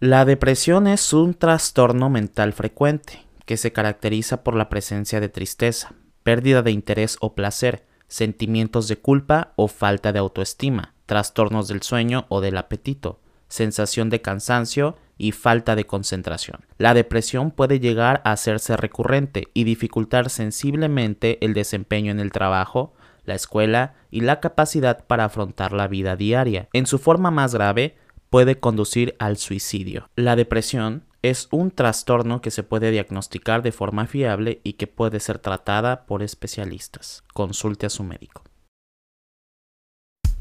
La depresión es un trastorno mental frecuente que se caracteriza por la presencia de tristeza, pérdida de interés o placer, sentimientos de culpa o falta de autoestima, trastornos del sueño o del apetito, sensación de cansancio y falta de concentración. La depresión puede llegar a hacerse recurrente y dificultar sensiblemente el desempeño en el trabajo, la escuela y la capacidad para afrontar la vida diaria. En su forma más grave, puede conducir al suicidio. La depresión es un trastorno que se puede diagnosticar de forma fiable y que puede ser tratada por especialistas. Consulte a su médico.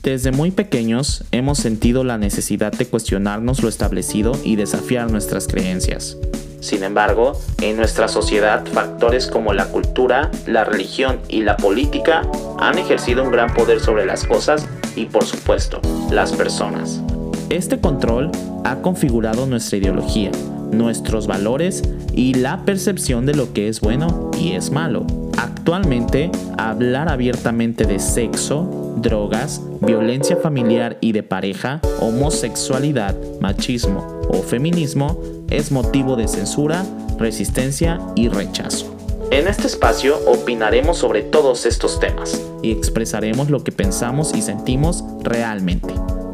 Desde muy pequeños hemos sentido la necesidad de cuestionarnos lo establecido y desafiar nuestras creencias. Sin embargo, en nuestra sociedad factores como la cultura, la religión y la política han ejercido un gran poder sobre las cosas y por supuesto, las personas. Este control ha configurado nuestra ideología, nuestros valores y la percepción de lo que es bueno y es malo. Actualmente, hablar abiertamente de sexo, drogas, violencia familiar y de pareja, homosexualidad, machismo o feminismo es motivo de censura, resistencia y rechazo. En este espacio opinaremos sobre todos estos temas y expresaremos lo que pensamos y sentimos realmente.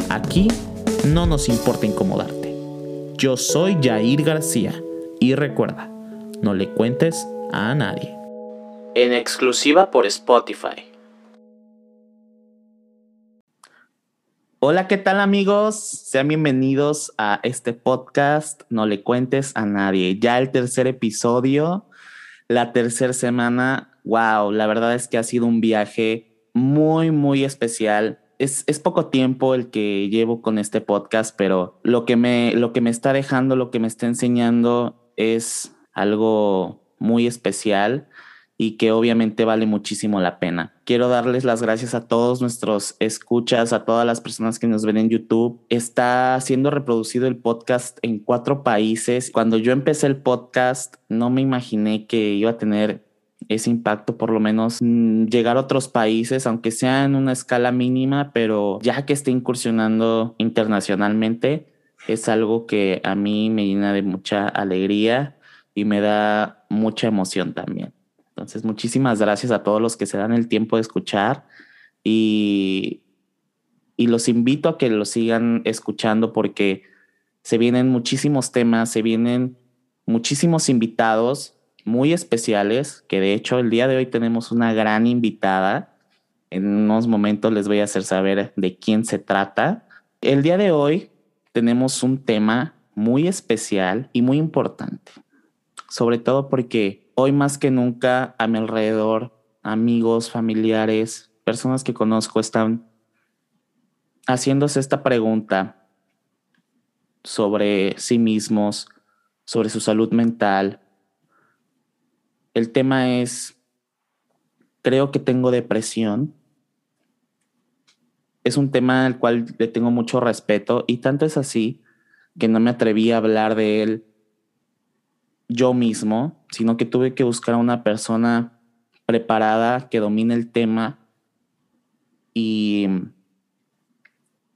Aquí no nos importa incomodarte. Yo soy Jair García y recuerda, no le cuentes a nadie. En exclusiva por Spotify. Hola, ¿qué tal amigos? Sean bienvenidos a este podcast, No le cuentes a nadie. Ya el tercer episodio, la tercera semana, wow, la verdad es que ha sido un viaje muy, muy especial es, poco tiempo el que llevo con este podcast, pero lo que, me, lo que me está dejando, lo que me está enseñando es algo muy especial y que obviamente vale muchísimo la pena. Quiero darles las gracias a todos nuestros escuchas, a todas las personas que nos ven en YouTube. Está siendo reproducido el podcast en cuatro países. Cuando yo empecé el podcast, no me imaginé que iba a tener ese impacto, por lo menos mm, llegar a otros países, aunque sea en una escala mínima, pero ya que esté incursionando internacionalmente, es algo que a mí me llena de mucha alegría y me da mucha emoción también. Entonces, muchísimas gracias a todos los que se dan el tiempo de escuchar y, y los invito a que lo sigan escuchando porque se vienen muchísimos temas, se vienen muchísimos invitados muy especiales, que de hecho el día de hoy tenemos una gran invitada. En unos momentos les voy a hacer saber de quién se trata. El día de hoy tenemos un tema muy especial y muy importante, sobre todo porque hoy más que nunca a mi alrededor, amigos, familiares, personas que conozco están haciéndose esta pregunta sobre sí mismos, sobre su salud mental, el tema es, creo que tengo depresión. Es un tema al cual le tengo mucho respeto y tanto es así que no me atreví a hablar de él yo mismo, sino que tuve que buscar a una persona preparada que domine el tema y,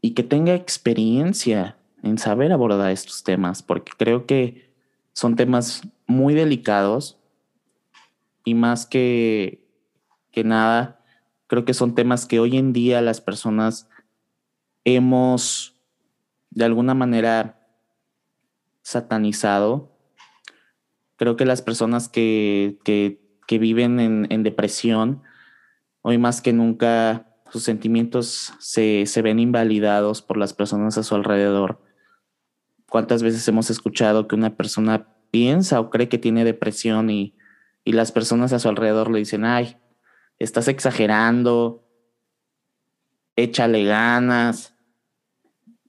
y que tenga experiencia en saber abordar estos temas, porque creo que son temas muy delicados y más que, que nada, creo que son temas que hoy en día las personas hemos de alguna manera satanizado. Creo que las personas que, que, viven en, en, depresión, hoy más que nunca, sus sentimientos se, se ven invalidados por las personas a su alrededor. ¿Cuántas veces hemos escuchado que una persona piensa o cree que tiene depresión y y las personas a su alrededor le dicen, ay, estás exagerando, échale ganas,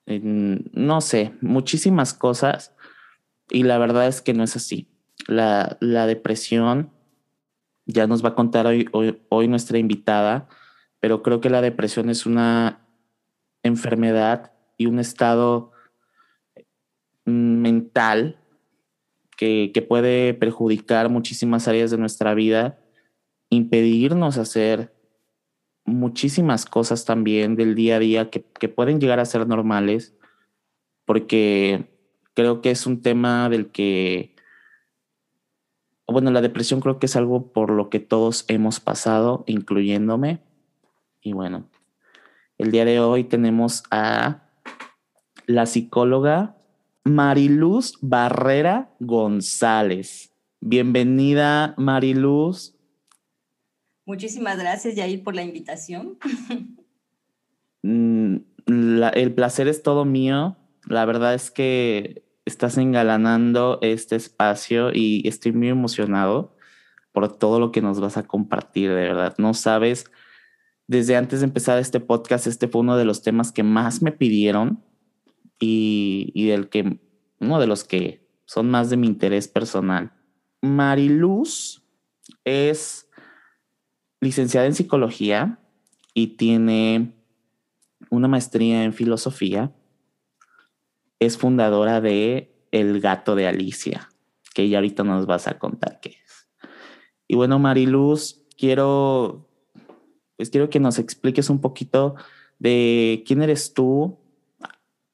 no sé, muchísimas cosas. Y la verdad es que no es así. La, depresión, ya nos va a contar hoy, hoy nuestra invitada, pero creo que la depresión es una enfermedad y un estado mental que, puede perjudicar muchísimas áreas de nuestra vida, impedirnos hacer muchísimas cosas también del día a día que, que pueden llegar a ser normales, porque creo que es un tema del que, bueno, la depresión creo que es algo por lo que todos hemos pasado, incluyéndome. Y bueno, el día de hoy tenemos a la psicóloga Mariluz Barrera González. Bienvenida, Mariluz. Muchísimas gracias, Yair, por la invitación. Mm, el placer es todo mío. La verdad es que estás engalanando este espacio y estoy muy emocionado por todo lo que nos vas a compartir, de verdad. No sabes, desde antes de empezar este podcast, este fue uno de los temas que más me pidieron y, del que, uno de los que son más de mi interés personal. Mariluz es licenciada en psicología y tiene una maestría en filosofía. Es fundadora de El Gato de Alicia, que ya ahorita nos vas a contar qué es. Y bueno, Mariluz, quiero, pues quiero que nos expliques un poquito de quién eres tú,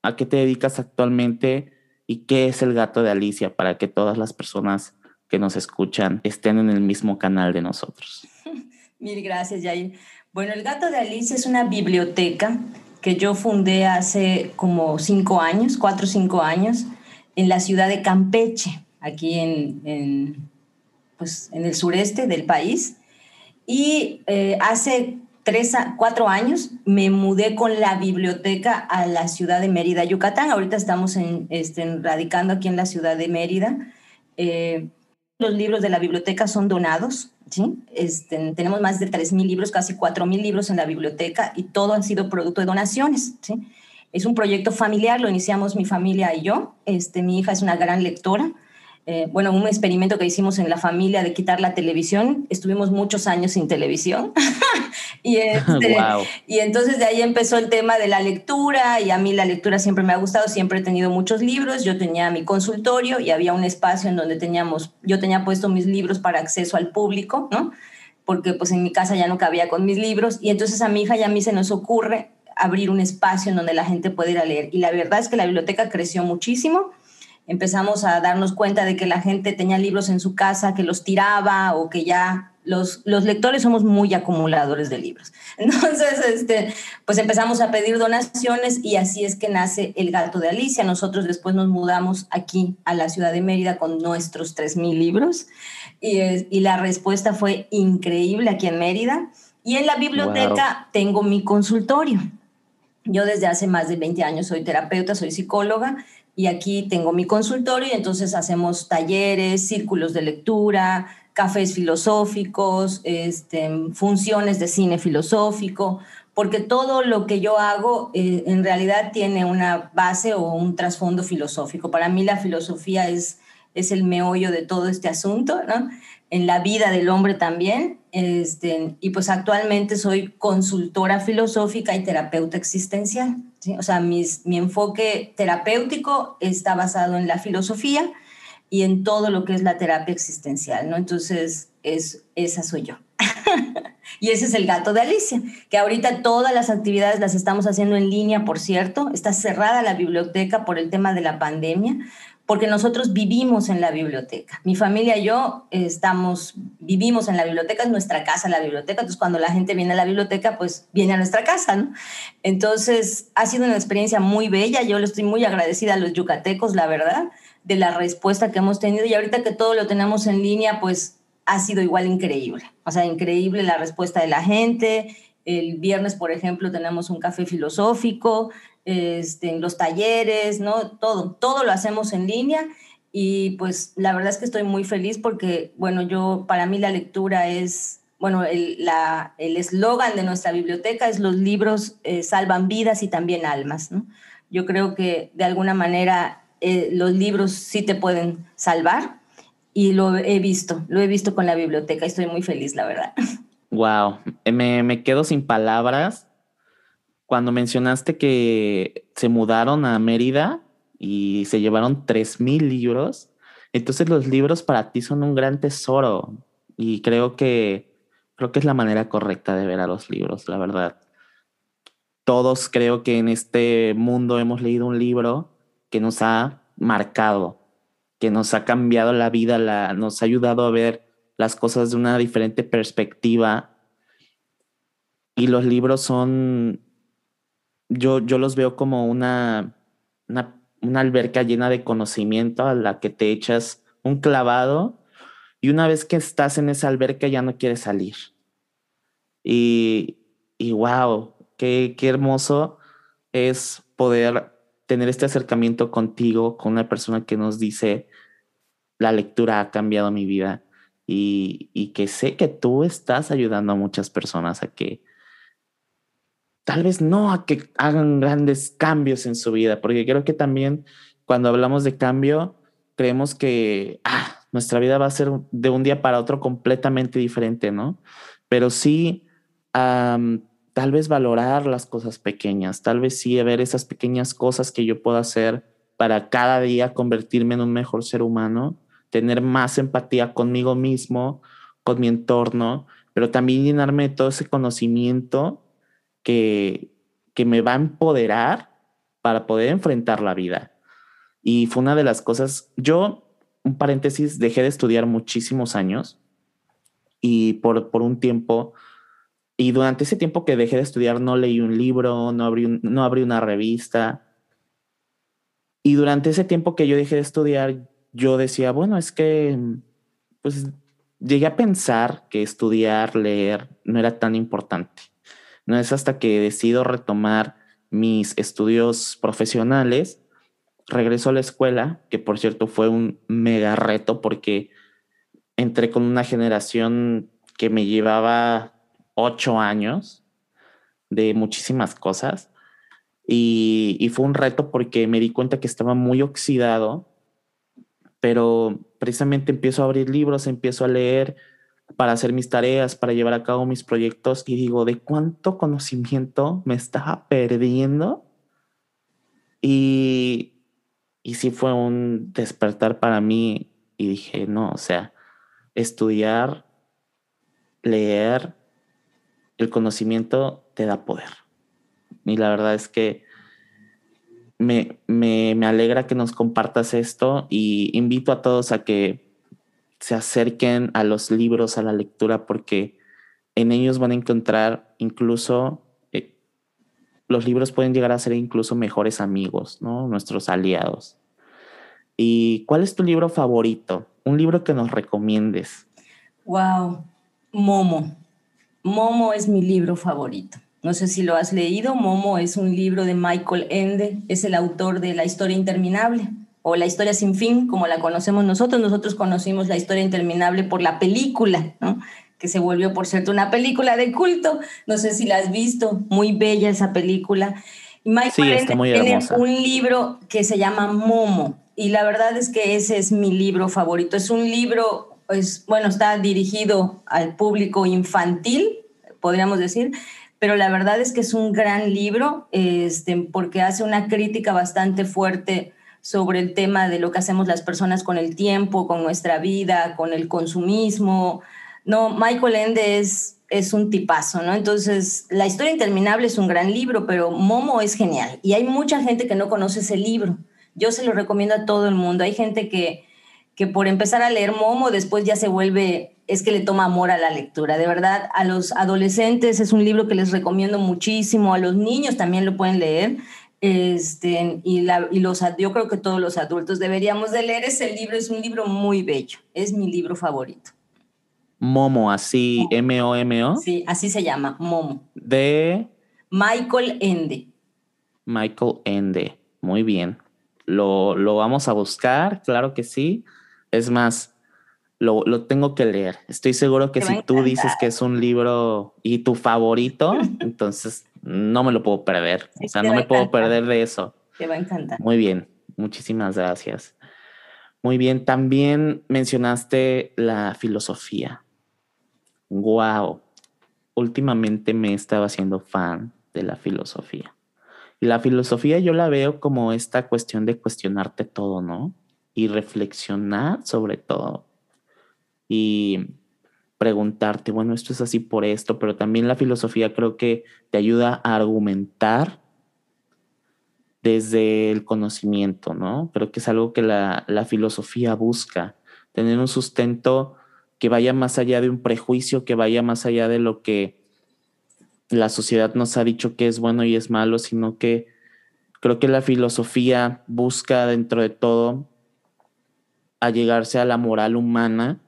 a qué te dedicas actualmente y qué es el gato de Alicia para que todas las personas que nos escuchan estén en el mismo canal de nosotros. Mil gracias, Yair. Bueno, el gato de Alicia es una biblioteca que yo fundé hace como cinco años, cuatro o cinco años, en la ciudad de Campeche, aquí en, pues, en el sureste del país. Y eh, hace tres cuatro años me mudé con la biblioteca a la ciudad de Mérida, Yucatán. Ahorita estamos en, este, radicando aquí en la ciudad de Mérida. Eh, los libros de la biblioteca son donados ¿sí? Este, tenemos más de 3.000 libros, casi 4.000 libros en la biblioteca y todo han sido producto de donaciones. Es un proyecto familiar, lo iniciamos mi familia y yo. Este, mi hija es una gran lectora. Eh, bueno, un experimento que hicimos en la familia de quitar la televisión. Estuvimos muchos años sin televisión. y, este, y entonces de ahí empezó el tema de la lectura y a mí la lectura siempre me ha gustado, siempre he tenido muchos libros. Yo tenía mi consultorio y había un espacio en donde teníamos, yo tenía puesto mis libros para acceso al público, ¿no? Porque pues en mi casa ya no cabía con mis libros y entonces a mi hija y a mí se nos ocurre abrir un espacio en donde la gente puede ir a leer. Y la verdad es que la biblioteca creció muchísimo empezamos a darnos cuenta de que la gente tenía libros en su casa, que los tiraba o que ya los, los lectores somos muy acumuladores de libros. Entonces, este, pues empezamos a pedir donaciones y así es que nace El Gato de Alicia. Nosotros después nos mudamos aquí a la ciudad de Mérida con nuestros 3.000 libros y, y, la respuesta fue increíble aquí en Mérida. Y en la biblioteca tengo mi consultorio. Yo desde hace más de 20 años soy terapeuta, soy psicóloga y aquí tengo mi consultorio y entonces hacemos talleres, círculos de lectura, cafés filosóficos, este, funciones de cine filosófico, porque todo lo que yo hago eh, en realidad tiene una base o un trasfondo filosófico. Para mí la filosofía es, es el meollo de todo este asunto, ¿no? en la vida del hombre también. Este, y pues actualmente soy consultora filosófica y terapeuta existencial. O sea, mi enfoque terapéutico está basado en la filosofía y en todo lo que es la terapia existencial, ¿no? Entonces, es, esa soy yo. y ese es el gato de Alicia, que ahorita todas las actividades las estamos haciendo en línea, por cierto. Está cerrada la biblioteca por el tema de la pandemia, porque nosotros vivimos en la biblioteca. Mi familia y yo estamos, vivimos en la biblioteca, es nuestra casa la biblioteca, entonces cuando la gente viene a la biblioteca, pues viene a nuestra casa, ¿no? Entonces ha sido una experiencia muy bella, yo le estoy muy agradecida a los yucatecos, la verdad, de la respuesta que hemos tenido y ahorita que todo lo tenemos en línea, pues ha sido igual increíble, o sea, increíble la respuesta de la gente. El viernes, por ejemplo, tenemos un café filosófico, este, en los talleres, ¿no? Todo, todo lo hacemos en línea y pues la verdad es que estoy muy feliz porque, bueno, yo, para mí la lectura es, bueno, el eslogan de nuestra biblioteca es los libros eh, salvan vidas y también almas, ¿no? Yo creo que de alguna manera eh, los libros sí te pueden salvar y lo he visto, lo he visto con la biblioteca y estoy muy feliz, la verdad. Wow, me, me quedo sin palabras cuando mencionaste que se mudaron a Mérida y se llevaron 3.000 libros, entonces los libros para ti son un gran tesoro y creo que, creo que es la manera correcta de ver a los libros, la verdad. Todos creo que en este mundo hemos leído un libro que nos ha marcado, que nos ha cambiado la vida, la, nos ha ayudado a ver las cosas de una diferente perspectiva. Y los libros son, yo, yo los veo como una, una, una alberca llena de conocimiento a la que te echas un clavado y una vez que estás en esa alberca ya no quieres salir. Y, y wow, qué, qué hermoso es poder tener este acercamiento contigo, con una persona que nos dice, la lectura ha cambiado mi vida y, y, que sé que tú estás ayudando a muchas personas a que tal vez no a que hagan grandes cambios en su vida, porque creo que también cuando hablamos de cambio, creemos que ah, nuestra vida va a ser de un día para otro completamente diferente, ¿no? Pero sí tal vez valorar las cosas pequeñas, tal vez sí ver esas pequeñas cosas que yo puedo hacer para cada día convertirme en un mejor ser humano, tener más empatía conmigo mismo, con mi entorno, pero también llenarme de todo ese conocimiento que, que me va a empoderar para poder enfrentar la vida. Y fue una de las cosas, yo, un paréntesis, dejé de estudiar muchísimos años y por, por un tiempo y durante ese tiempo que dejé de estudiar no leí un libro, no abrí, no abrí una revista. Y durante ese tiempo que yo dejé de estudiar, yo decía, bueno, es que, pues llegué a pensar que estudiar, leer, no era tan importante. No es hasta que decido retomar mis estudios profesionales, regreso a la escuela, que por cierto fue un mega reto porque entré con una generación que me llevaba ocho años de muchísimas cosas y, fue un reto porque me di cuenta que estaba muy oxidado, pero precisamente empiezo a abrir libros, empiezo a leer para hacer mis tareas, para llevar a cabo mis proyectos y digo, ¿de cuánto conocimiento me estaba perdiendo? Y, y sí fue un despertar para mí y dije, no, o sea, estudiar, leer, el conocimiento te da poder. Y la verdad es que me, me, me, alegra que nos compartas esto y invito a todos a que se acerquen a los libros, a la lectura, porque en ellos van a encontrar incluso, eh, los libros pueden llegar a ser incluso mejores amigos, ¿no? Nuestros aliados. ¿Y cuál es tu libro favorito? Un libro que nos recomiendes. Wow, Momo. Momo es mi libro favorito. No sé si lo has leído. Momo es un libro de Michael Ende, es el autor de La historia interminable o La historia sin fin, como la conocemos nosotros. Nosotros conocimos La historia interminable por la película, ¿no? que se volvió, por cierto, una película de culto. No sé si la has visto, muy bella esa película. Michael Ende tiene un libro que se llama Momo y la verdad es que ese es mi libro favorito. Es un libro pues, bueno, está dirigido al público infantil, podríamos decir, pero la verdad es que es un gran libro este, porque hace una crítica bastante fuerte sobre el tema de lo que hacemos las personas con el tiempo, con nuestra vida, con el consumismo. No, Michael Ende es, es un tipazo, ¿no? Entonces, La historia interminable es un gran libro, pero Momo es genial. Y hay mucha gente que no conoce ese libro. Yo se lo recomiendo a todo el mundo. Hay gente que, que por empezar a leer Momo después ya se vuelve, es que le toma amor a la lectura. De verdad, a los adolescentes es un libro que les recomiendo muchísimo, a los niños también lo pueden leer. Este, y, la, y los, yo creo que todos los adultos deberíamos de leer ese libro, es un libro muy bello, es mi libro favorito. Momo, así, M-O-M-O. Sí, así se llama, Momo. De... Michael Ende. Michael Ende, muy bien. Lo, lo vamos a buscar, claro que sí. Es más, lo, lo, tengo que leer. Estoy seguro que si tú dices que es un libro y tu favorito, entonces no me lo puedo perder. o sea, no me puedo perder de eso. Te va a encantar. Muy bien, muchísimas gracias. Muy bien, también mencionaste la filosofía. Wow. Últimamente me estaba haciendo fan de la filosofía. Y la filosofía yo la veo como esta cuestión de cuestionarte todo, ¿no? Y reflexionar sobre todo. Y preguntarte, bueno, esto es así por esto, pero también la filosofía creo que te ayuda a argumentar desde el conocimiento, ¿no? Pero que es algo que la, la filosofía busca, tener un sustento que vaya más allá de un prejuicio, que vaya más allá de lo que la sociedad nos ha dicho que es bueno y es malo, sino que creo que la filosofía busca dentro de todo a llegarse a la moral humana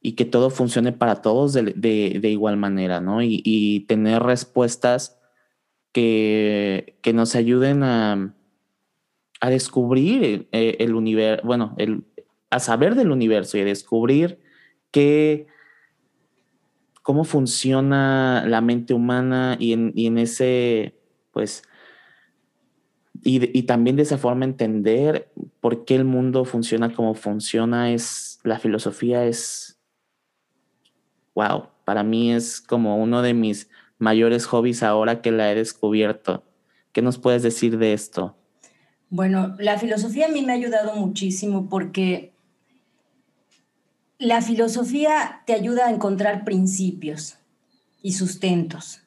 y que todo funcione para todos de, igual manera, ¿no? Y, tener respuestas que, que, nos ayuden a, a descubrir el, el universo, bueno, el, a saber del universo y a descubrir que cómo funciona la mente humana y en, y en ese, pues, y, y, también de esa forma entender por qué el mundo funciona como funciona, es, la filosofía es wow, para mí es como uno de mis mayores hobbies ahora que la he descubierto. ¿Qué nos puedes decir de esto? Bueno, la filosofía a mí me ha ayudado muchísimo porque la filosofía te ayuda a encontrar principios y sustentos.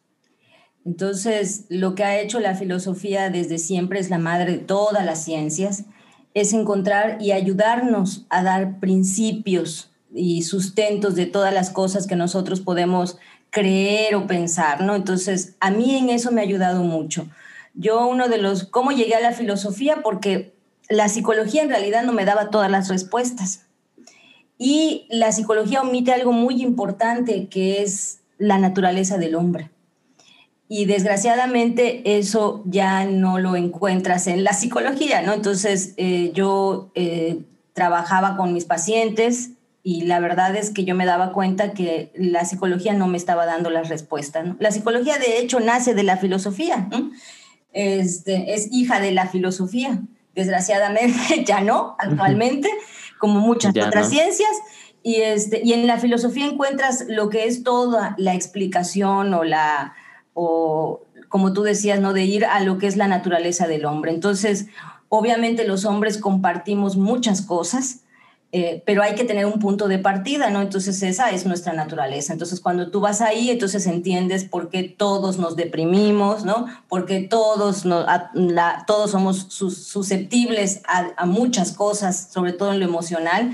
Entonces, lo que ha hecho la filosofía desde siempre es la madre de todas las ciencias, es encontrar y ayudarnos a dar principios y sustentos de todas las cosas que nosotros podemos creer o pensar, ¿no? Entonces, a mí en eso me ha ayudado mucho. Yo uno de los, ¿cómo llegué a la filosofía? Porque la psicología en realidad no me daba todas las respuestas. Y la psicología omite algo muy importante que es la naturaleza del hombre. Y desgraciadamente eso ya no lo encuentras en la psicología, ¿no? Entonces eh, yo eh, trabajaba con mis pacientes y la verdad es que yo me daba cuenta que la psicología no me estaba dando las respuestas. La psicología de hecho nace de la filosofía, este, es hija de la filosofía. Desgraciadamente ya no, actualmente, como muchas otras ciencias. Y, este, y en la filosofía encuentras lo que es toda la explicación o la, o como tú decías, ¿no? de ir a lo que es la naturaleza del hombre. Entonces, obviamente los hombres compartimos muchas cosas, eh, pero hay que tener un punto de partida, ¿no? Entonces esa es nuestra naturaleza. Entonces cuando tú vas ahí, entonces entiendes por qué todos nos deprimimos, ¿no? Porque todos, todos somos susceptibles a, a, muchas cosas, sobre todo en lo emocional.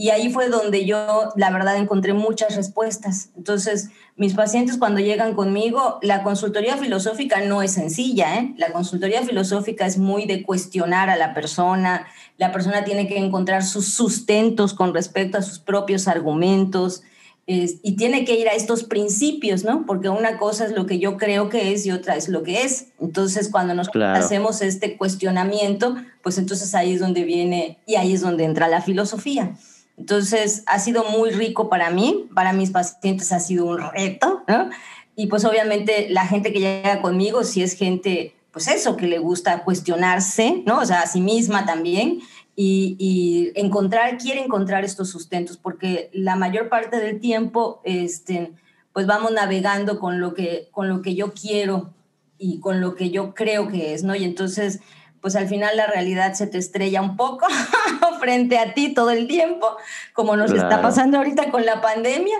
Y ahí fue donde yo, la verdad, encontré muchas respuestas. Entonces, mis pacientes cuando llegan conmigo, la consultoría filosófica no es sencilla, ¿eh? La consultoría filosófica es muy de cuestionar a la persona, la persona tiene que encontrar sus sustentos con respecto a sus propios argumentos y tiene que ir a estos principios, ¿no? Porque una cosa es lo que yo creo que es y otra es lo que es. Entonces, cuando nos hacemos este cuestionamiento, pues entonces ahí es donde viene y ahí es donde entra la filosofía. Entonces, ha sido muy rico para mí, para mis pacientes ha sido un reto, ¿no? Y pues obviamente la gente que llega conmigo, si es gente, pues eso, que le gusta cuestionarse, ¿no? O sea, a sí misma también, y, encontrar, quiere encontrar estos sustentos, porque la mayor parte del tiempo, este, pues vamos navegando con lo que, con lo que yo quiero y con lo que yo creo que es, ¿no? Y entonces pues al final la realidad se te estrella un poco frente a ti todo el tiempo, como nos está pasando ahorita con la pandemia.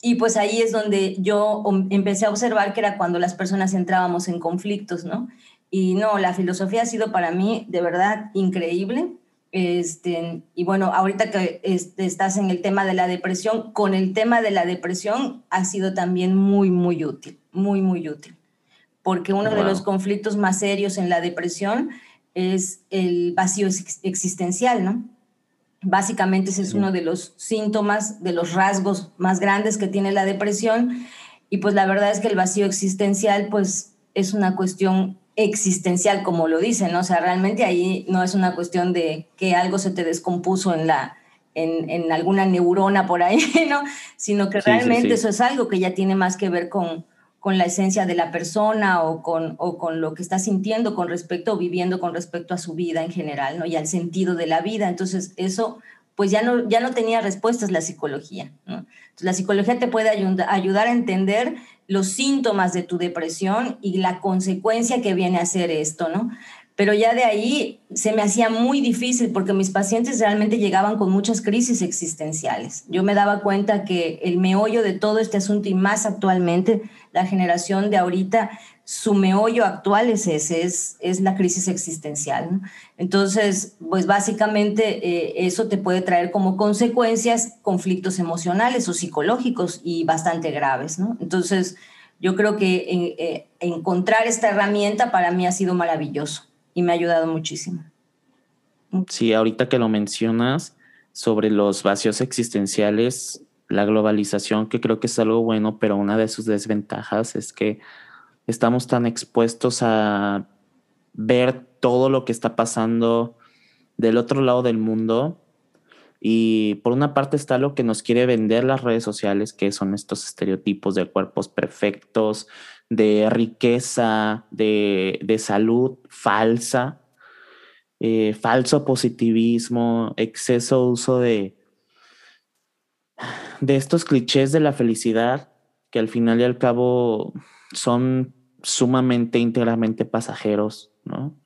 Y pues ahí es donde yo empecé a observar que era cuando las personas entrábamos en conflictos, ¿no? Y no, la filosofía ha sido para mí de verdad increíble. Este, y bueno, ahorita que este, estás en el tema de la depresión, con el tema de la depresión ha sido también muy, muy útil, muy, muy útil. Porque uno de los conflictos más serios en la depresión es el vacío existencial, ¿no? Básicamente ese es uno de los síntomas, de los rasgos más grandes que tiene la depresión. Y pues la verdad es que el vacío existencial pues es una cuestión existencial, como lo dicen, ¿no? O sea, realmente ahí no es una cuestión de que algo se te descompuso en la... En, alguna neurona por ahí, ¿no? Sino que realmente eso es algo que ya tiene más que ver con, con la esencia de la persona o con, o con lo que está sintiendo con respecto o viviendo con respecto a su vida en general, ¿no? Y al sentido de la vida. Entonces, eso, pues ya no, ya no tenía respuestas la psicología, la psicología te puede ayudar a entender los síntomas de tu depresión y la consecuencia que viene a ser esto, ¿no? Pero ya de ahí se me hacía muy difícil porque mis pacientes realmente llegaban con muchas crisis existenciales. Yo me daba cuenta que el meollo de todo este asunto y más actualmente la generación de ahorita su meollo actual es ese, es, es la crisis existencial. Entonces, pues básicamente eh, eso te puede traer como consecuencias conflictos emocionales o psicológicos y bastante graves. Entonces, yo creo que eh, eh, encontrar esta herramienta para mí ha sido maravilloso y me ha ayudado muchísimo. Sí, ahorita que lo mencionas sobre los vacíos existenciales, la globalización, que creo que es algo bueno, pero una de sus desventajas es que estamos tan expuestos a ver todo lo que está pasando del otro lado del mundo. Y por una parte está lo que nos quiere vender las redes sociales, que son estos estereotipos de cuerpos perfectos, de riqueza, de, salud falsa, eh, falso positivismo, exceso uso de, de estos clichés de la felicidad, que al final y al cabo son sumamente íntegramente pasajeros, ¿no?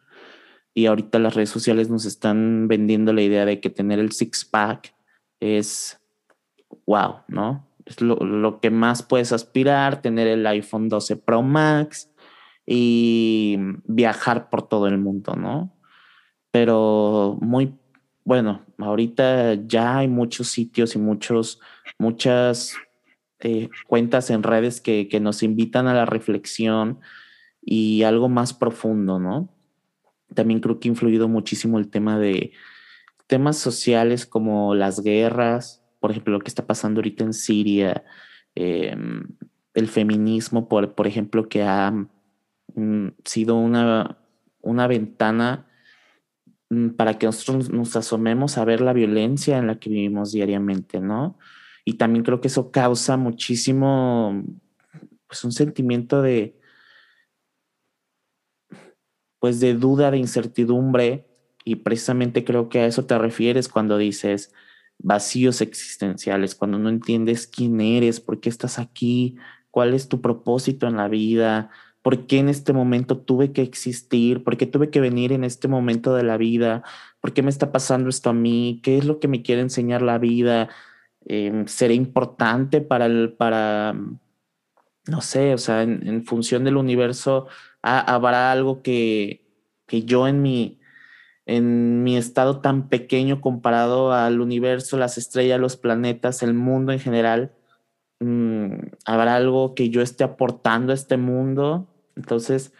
Y ahorita las redes sociales nos están vendiendo la idea de que tener el six-pack es wow, ¿no? Es lo, que más puedes aspirar, tener el iPhone 12 Pro Max y viajar por todo el mundo, ¿no? Pero muy, bueno, ahorita ya hay muchos sitios y muchos, muchas eh, cuentas en redes que, que, nos invitan a la reflexión y algo más profundo, ¿no? También creo que ha influido muchísimo el tema de temas sociales como las guerras, por ejemplo, lo que está pasando ahorita en Siria, em, el feminismo, por, por ejemplo, que ha mm, sido una, una ventana mm, para que nosotros nos asomemos a ver la violencia en la que vivimos diariamente, ¿no? Y también creo que eso causa muchísimo, pues un sentimiento de, pues de duda, de incertidumbre, y precisamente creo que a eso te refieres cuando dices vacíos existenciales, cuando no entiendes quién eres, por qué estás aquí, cuál es tu propósito en la vida, por qué en este momento tuve que existir, por qué tuve que venir en este momento de la vida, por qué me está pasando esto a mí, qué es lo que me quiere enseñar la vida, eh, será importante para el, para, no sé, o sea, en, función del universo, habrá algo que, que yo en mi, en mi estado tan pequeño comparado al universo, las estrellas, los planetas, el mundo en general, mm, habrá algo que yo esté aportando a este mundo. Entonces,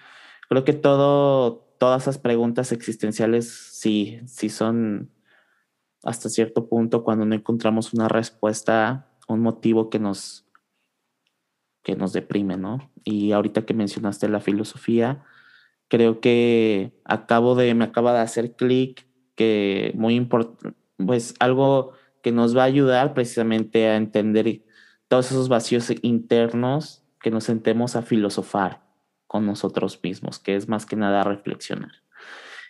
creo que todo, todas esas preguntas existenciales sí, sí son hasta cierto punto cuando no encontramos una respuesta, un motivo que nos, que nos deprime, ¿no? Y ahorita que mencionaste la filosofía, creo que acabo de, me acaba de hacer clic, que muy importante, pues algo que nos va a ayudar precisamente a entender todos esos vacíos internos, que nos sentemos a filosofar con nosotros mismos, que es más que nada reflexionar.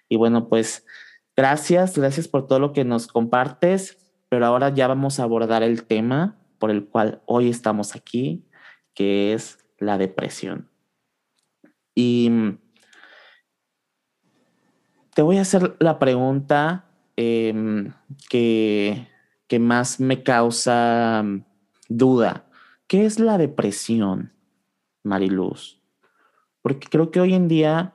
Y bueno, pues Gracias, gracias por todo lo que nos compartes, pero ahora ya vamos a abordar el tema por el cual hoy estamos aquí, que es la depresión. Y te voy a hacer la pregunta em, que, que más me causa mm, duda. ¿Qué es la depresión, Mariluz? Porque creo que hoy en día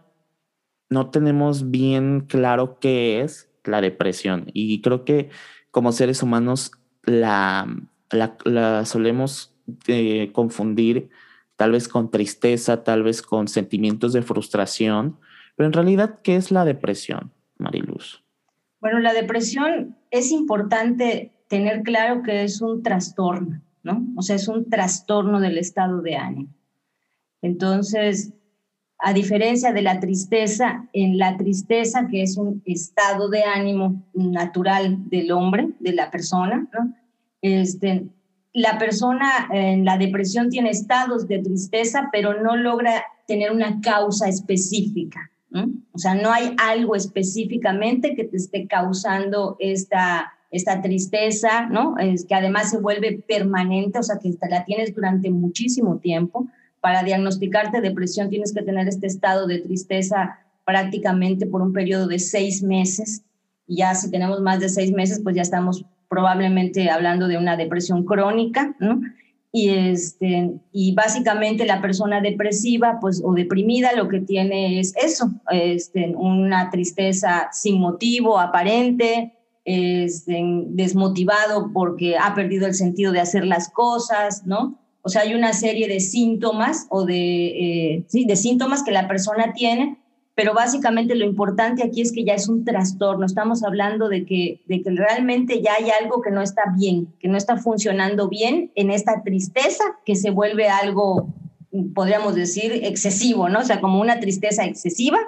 no tenemos bien claro qué es la depresión. Y creo que como seres humanos la, solemos eh, confundir tal vez con tristeza, tal vez con sentimientos de frustración. Pero en realidad, ¿qué es la depresión, Mariluz? Bueno, la depresión es importante tener claro que es un trastorno, ¿no? O sea, es un trastorno del estado de ánimo. Entonces, a diferencia de la tristeza, en la tristeza, que es un estado de ánimo natural del hombre, de la persona, este, la persona en la depresión tiene estados de tristeza, pero no logra tener una causa específica. O sea, no hay algo específicamente que te esté causando esta, esta tristeza, ¿no? Es que además se vuelve permanente, o sea, que la tienes durante muchísimo tiempo para diagnosticarte depresión tienes que tener este estado de tristeza prácticamente por un periodo de seis meses. Y ya si tenemos más de seis meses, pues ya estamos probablemente hablando de una depresión crónica, ¿no? Y, este, y básicamente la persona depresiva pues, o deprimida lo que tiene es eso, este, una tristeza sin motivo aparente, este, desmotivado porque ha perdido el sentido de hacer las cosas, ¿no? O sea, hay una serie de síntomas o de, eh, de síntomas que la persona tiene pero básicamente lo importante aquí es que ya es un trastorno. Estamos hablando de que, de que realmente ya hay algo que no está bien, que no está funcionando bien en esta tristeza que se vuelve algo, podríamos decir, excesivo, ¿no? O sea, como una tristeza excesiva,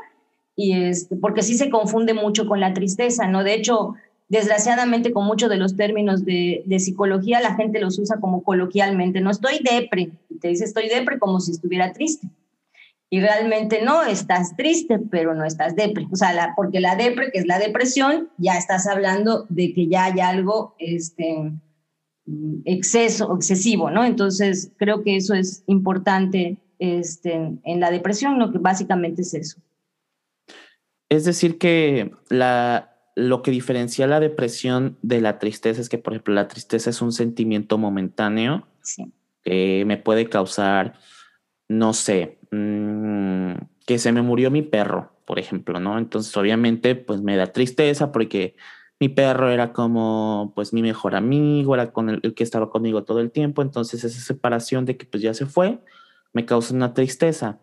y este, porque sí se confunde mucho con la tristeza, ¿no? De hecho, desgraciadamente con muchos de los términos de, de, psicología la gente los usa como coloquialmente, no estoy depre, te dice estoy depre como si estuviera triste y realmente no, estás triste, pero no estás depre. O sea, la, porque la depre, que es la depresión, ya estás hablando de que ya hay algo este, exceso, excesivo, ¿no? Entonces, creo que eso es importante este, en la depresión, lo que básicamente es eso. Es decir, que la, lo que diferencia la depresión de la tristeza es que, por ejemplo, la tristeza es un sentimiento momentáneo que me puede causar, no sé, Mm, que se me murió mi perro, por ejemplo, ¿no? Entonces, obviamente, pues me da tristeza porque mi perro era como, pues, mi mejor amigo, era con el, que estaba conmigo todo el tiempo. Entonces, esa separación de que, pues, ya se fue, me causa una tristeza.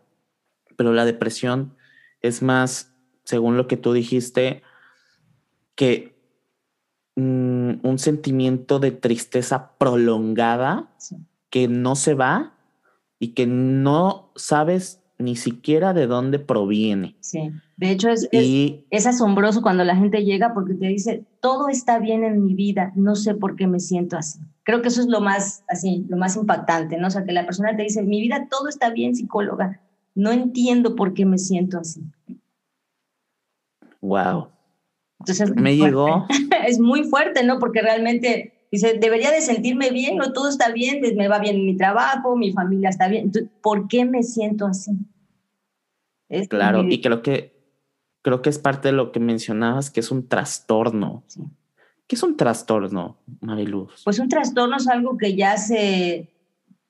Pero la depresión es más, según lo que tú dijiste, que mm, un sentimiento de tristeza prolongada que no se va y que no sabes ni siquiera de dónde proviene. Sí, de hecho es, es, asombroso cuando la gente llega porque te dice, todo está bien en mi vida, no sé por qué me siento así. Creo que eso es lo más, así, lo más impactante, ¿no? O sea, que la persona te dice, mi vida todo está bien, psicóloga, no entiendo por qué me siento así. Wow. Entonces, me llegó. es muy fuerte, ¿no? Porque realmente Dice, debería de sentirme bien, no todo está bien, me va bien mi trabajo, mi familia está bien. ¿Por qué me siento así? claro, y creo que creo que es parte de lo que mencionabas, que es un trastorno. ¿Qué es un trastorno, Mariluz? Pues un trastorno es algo que ya se,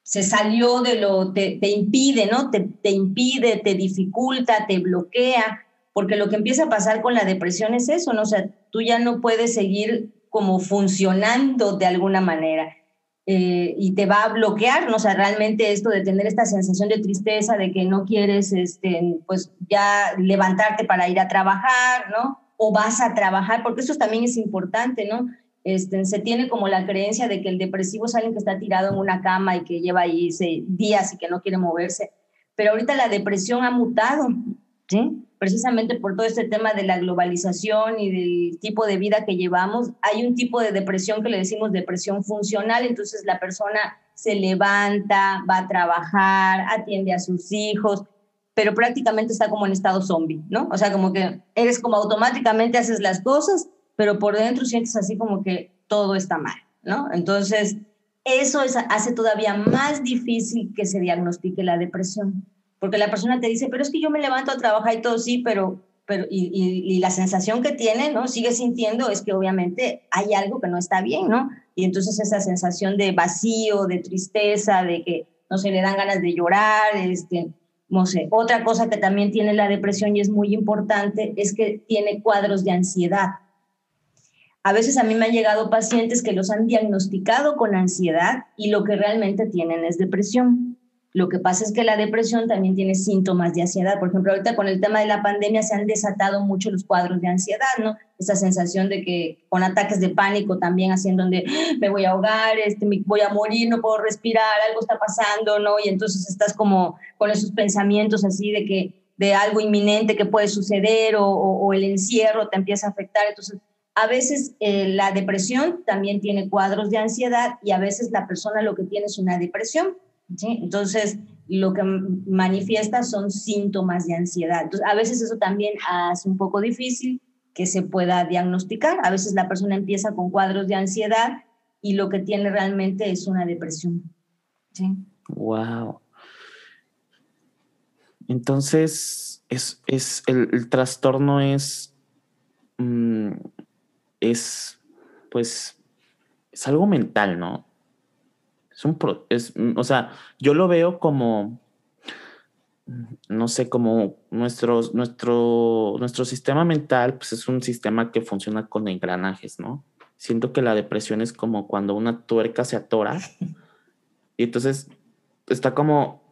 se salió de lo, te, te impide, ¿no? Te, te impide, te dificulta, te bloquea, porque lo que empieza a pasar con la depresión es eso, ¿no? O sea, tú ya no puedes seguir como funcionando de alguna manera. Eh, y te va a bloquear, ¿no? O sea, realmente esto de tener esta sensación de tristeza, de que no quieres, este, pues ya levantarte para ir a trabajar, ¿no? O vas a trabajar, porque eso también es importante, ¿no? Este, se tiene como la creencia de que el depresivo es alguien que está tirado en una cama y que lleva ahí días y que no quiere moverse. Pero ahorita la depresión ha mutado, precisamente por todo este tema de la globalización y del tipo de vida que llevamos, hay un tipo de depresión que le decimos depresión funcional, entonces la persona se levanta, va a trabajar, atiende a sus hijos, pero prácticamente está como en estado zombie, ¿no? O sea, como que eres como automáticamente haces las cosas, pero por dentro sientes así como que todo está mal, ¿no? Entonces, eso hace todavía más difícil que se diagnostique la depresión porque la persona te dice, pero es que yo me levanto a trabajar y todo, sí, pero, pero y, y, la sensación que tiene, ¿no? Sigue sintiendo es que obviamente hay algo que no está bien, ¿no? Y entonces esa sensación de vacío, de tristeza, de que no se le dan ganas de llorar, este, no sé. Otra cosa que también tiene la depresión y es muy importante es que tiene cuadros de ansiedad. A veces a mí me han llegado pacientes que los han diagnosticado con ansiedad y lo que realmente tienen es depresión. Lo que pasa es que la depresión también tiene síntomas de ansiedad. Por ejemplo, ahorita con el tema de la pandemia se han desatado mucho los cuadros de ansiedad, ¿no? Esa sensación de que con ataques de pánico también, así en ah, me voy a ahogar, este, me voy a morir, no puedo respirar, algo está pasando, ¿no? Y entonces estás como con esos pensamientos así de que de algo inminente que puede suceder o, el encierro te empieza a afectar. Entonces, a veces eh, la depresión también tiene cuadros de ansiedad y a veces la persona lo que tiene es una depresión entonces, lo que manifiesta son síntomas de ansiedad. Entonces, a veces eso también hace un poco difícil que se pueda diagnosticar. A veces la persona empieza con cuadros de ansiedad y lo que tiene realmente es una depresión. Wow. Entonces, es, es el, trastorno es, mm, es, pues, es algo mental, ¿no? Es un, es, o sea, yo lo veo como, no sé, como nuestro, nuestro, nuestro sistema mental, pues es un sistema que funciona con engranajes, ¿no? Siento que la depresión es como cuando una tuerca se atora y entonces está como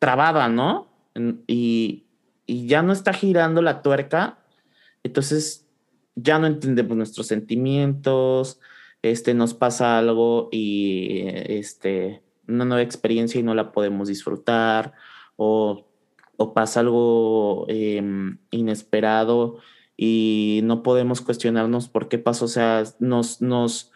trabada, ¿no? Y, y ya no está girando la tuerca, entonces ya no entendemos nuestros sentimientos, este, nos pasa algo y este, una nueva experiencia y no la podemos disfrutar, o, o pasa algo em, inesperado y no podemos cuestionarnos por qué pasó, o sea, nos, nos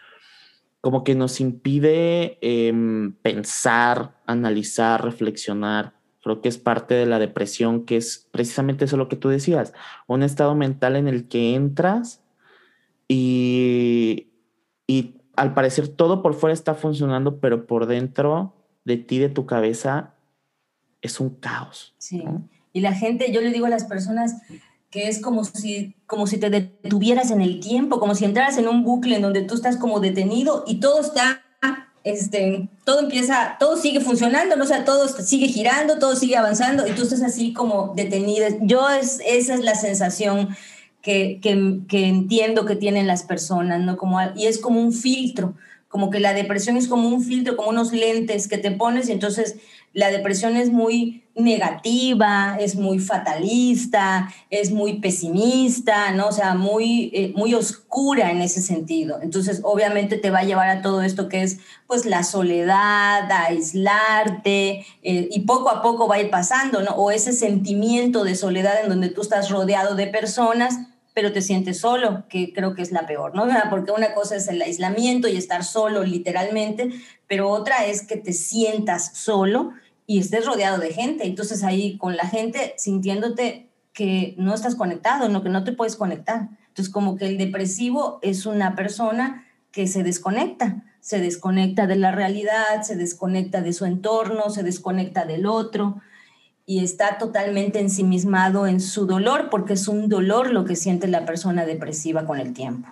como que nos impide em, pensar, analizar, reflexionar. Creo que es parte de la depresión, que es precisamente eso lo que tú decías, un estado mental en el que entras y, y al parecer todo por fuera está funcionando, pero por dentro de ti, de tu cabeza, es un caos. Sí. Y la gente, yo le digo a las personas que es como si, como si te detuvieras en el tiempo, como si entraras en un bucle en donde tú estás como detenido y todo está, este, todo empieza, todo sigue funcionando, ¿no? o sea, todo sigue girando, todo sigue avanzando y tú estás así como detenido. Yo es, esa es la sensación que, que, entiendo que tienen las personas, ¿no? Como, y es como un filtro, como que la depresión es como un filtro, como unos lentes que te pones y entonces la depresión es muy negativa, es muy fatalista, es muy pesimista, ¿no? O sea, muy, eh, muy oscura en ese sentido. Entonces, obviamente te va a llevar a todo esto que es, pues, la soledad, a aislarte, eh, y poco a poco va a ir pasando, ¿no? O ese sentimiento de soledad en donde tú estás rodeado de personas, pero te sientes solo, que creo que es la peor, ¿no? Porque una cosa es el aislamiento y estar solo literalmente, pero otra es que te sientas solo y estés rodeado de gente. Entonces ahí con la gente sintiéndote que no estás conectado, no que no te puedes conectar. Entonces como que el depresivo es una persona que se desconecta, se desconecta de la realidad, se desconecta de su entorno, se desconecta del otro y está totalmente ensimismado en su dolor porque es un dolor lo que siente la persona depresiva con el tiempo.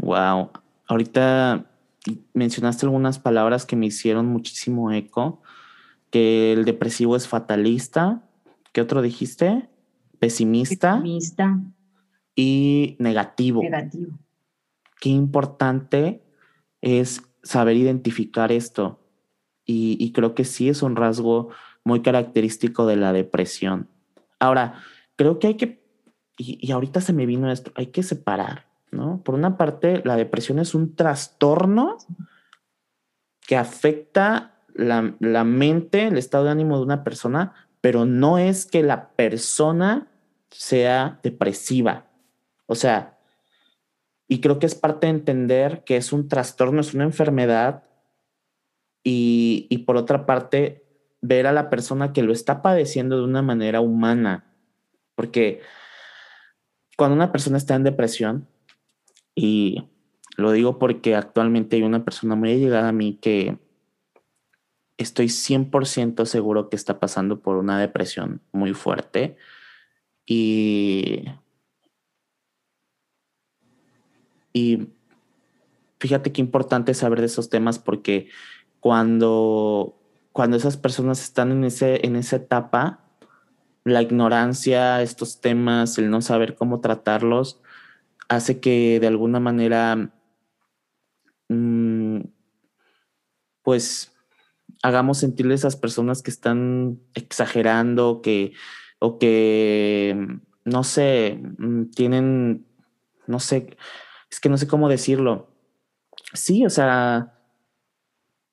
Wow. Ahorita mencionaste algunas palabras que me hicieron muchísimo eco, que el depresivo es fatalista. ¿Qué otro dijiste? Pesimista. Pesimista. Y negativo. Negativo. Qué importante es saber identificar esto. Y, y creo que sí es un rasgo muy característico de la depresión. Ahora, creo que hay que, y, ahorita se me vino esto, hay que separar, ¿no? Por una parte, la depresión es un trastorno que afecta la, la mente, el estado de ánimo de una persona, pero no es que la persona sea depresiva. O sea, y creo que es parte de entender que es un trastorno, es una enfermedad, y, y por otra parte, ver a la persona que lo está padeciendo de una manera humana. Porque cuando una persona está en depresión, y lo digo porque actualmente hay una persona muy llegada a mí que estoy 100% seguro que está pasando por una depresión muy fuerte. Y, y fíjate qué importante saber de esos temas porque cuando cuando esas personas están en, ese, en esa etapa, la ignorancia, estos temas, el no saber cómo tratarlos, hace que de alguna manera, mm, pues, hagamos sentirle a esas personas que están exagerando, que, o que, no sé, mm, tienen, no sé, es que no sé cómo decirlo. Sí, o sea,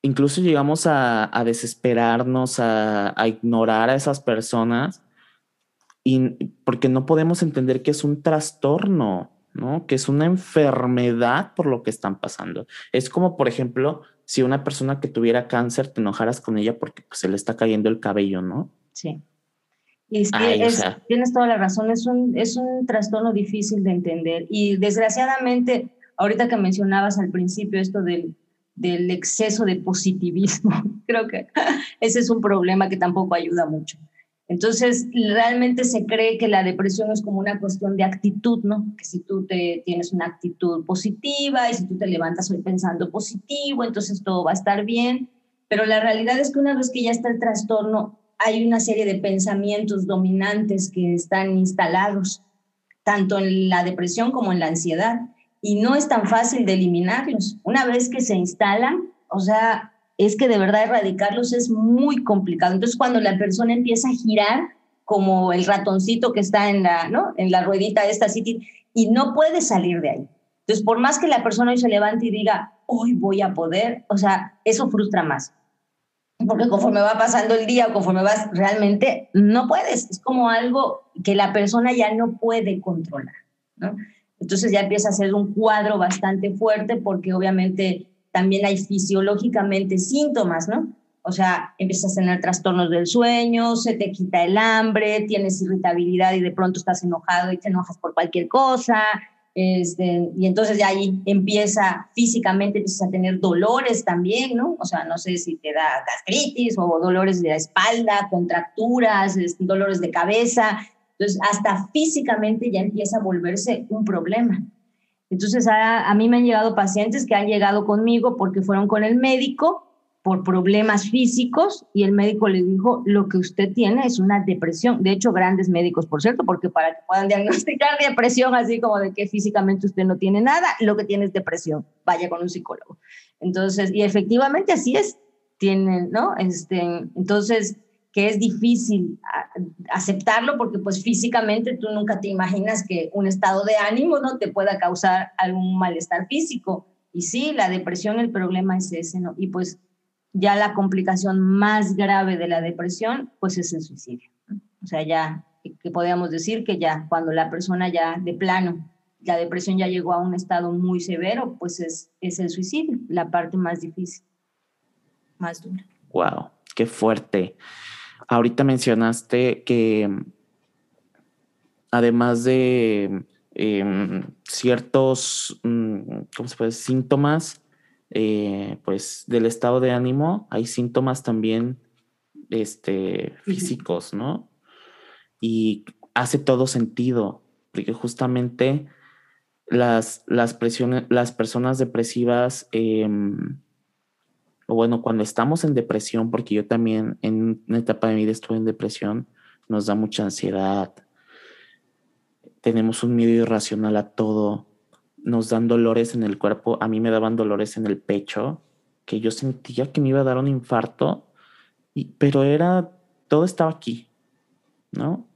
incluso llegamos a, desesperarnos, a, ignorar a esas personas, y, porque no podemos entender que es un trastorno, ¿no? Que es una enfermedad por lo que están pasando. Es como, por ejemplo, si una persona que tuviera cáncer te enojaras con ella porque pues, se le está cayendo el cabello, ¿no? Sí. Y tienes toda la razón, es un, es un trastorno difícil de entender. Y desgraciadamente, ahorita que mencionabas al principio esto del, del exceso de positivismo. Creo que ese es un problema que tampoco ayuda mucho. Entonces, realmente se cree que la depresión es como una cuestión de actitud, ¿no? Que si tú te, tienes una actitud positiva y si tú te levantas hoy pensando positivo, entonces todo va a estar bien. Pero la realidad es que una vez que ya está el trastorno, hay una serie de pensamientos dominantes que están instalados, tanto en la depresión como en la ansiedad, y no es tan fácil de eliminarlos. Una vez que se instalan, o sea, es que de verdad erradicarlos es muy complicado. Entonces, cuando la persona empieza a girar, como el ratoncito que está en la, ¿no? en la ruedita de esta City, y no puede salir de ahí. Entonces, por más que la persona hoy se levante y diga, hoy voy a poder, o sea, eso frustra más. Porque conforme va pasando el día, conforme vas, realmente no puedes. Es como algo que la persona ya no puede controlar. ¿no? Entonces ya empieza a ser un cuadro bastante fuerte porque obviamente también hay fisiológicamente síntomas, ¿no? O sea, empiezas a tener trastornos del sueño, se te quita el hambre, tienes irritabilidad y de pronto estás enojado y te enojas por cualquier cosa. Este, y entonces ya ahí empieza físicamente, empiezas a tener dolores también, ¿no? O sea, no sé si te da gastritis o dolores de la espalda, contracturas, dolores de cabeza. Entonces, hasta físicamente ya empieza a volverse un problema. Entonces, a, a, mí me han llegado pacientes que han llegado conmigo porque fueron con el médico por problemas físicos y el médico les dijo, lo que usted tiene es una depresión. De hecho, grandes médicos, por cierto, porque para que puedan diagnosticar depresión, así como de que físicamente usted no tiene nada, lo que tiene es depresión, vaya con un psicólogo. Entonces, y efectivamente así es, tienen, ¿no? Este, entonces, que es difícil aceptarlo porque pues físicamente tú nunca te imaginas que un estado de ánimo no te pueda causar algún malestar físico. Y sí, la depresión, el problema es ese, ¿no? Y pues ya la complicación más grave de la depresión, pues es el suicidio. O sea, ya que podríamos decir que ya cuando la persona ya de plano, la depresión ya llegó a un estado muy severo, pues es, es el suicidio, la parte más difícil, más dura. Wow, qué fuerte. Ahorita mencionaste que además de em, ciertos mm, ¿cómo se puede? síntomas eh, pues del estado de ánimo, hay síntomas también este, físicos, ¿no? Y hace todo sentido, porque justamente las, las, presiones, las personas depresivas, em, o bueno, cuando estamos en depresión, porque yo también en una etapa de mi vida estuve en depresión, nos da mucha ansiedad, tenemos un miedo irracional a todo, nos dan dolores en el cuerpo. A mí me daban dolores en el pecho, que yo sentía que me iba a dar un infarto, y, pero era, todo estaba aquí, ¿no?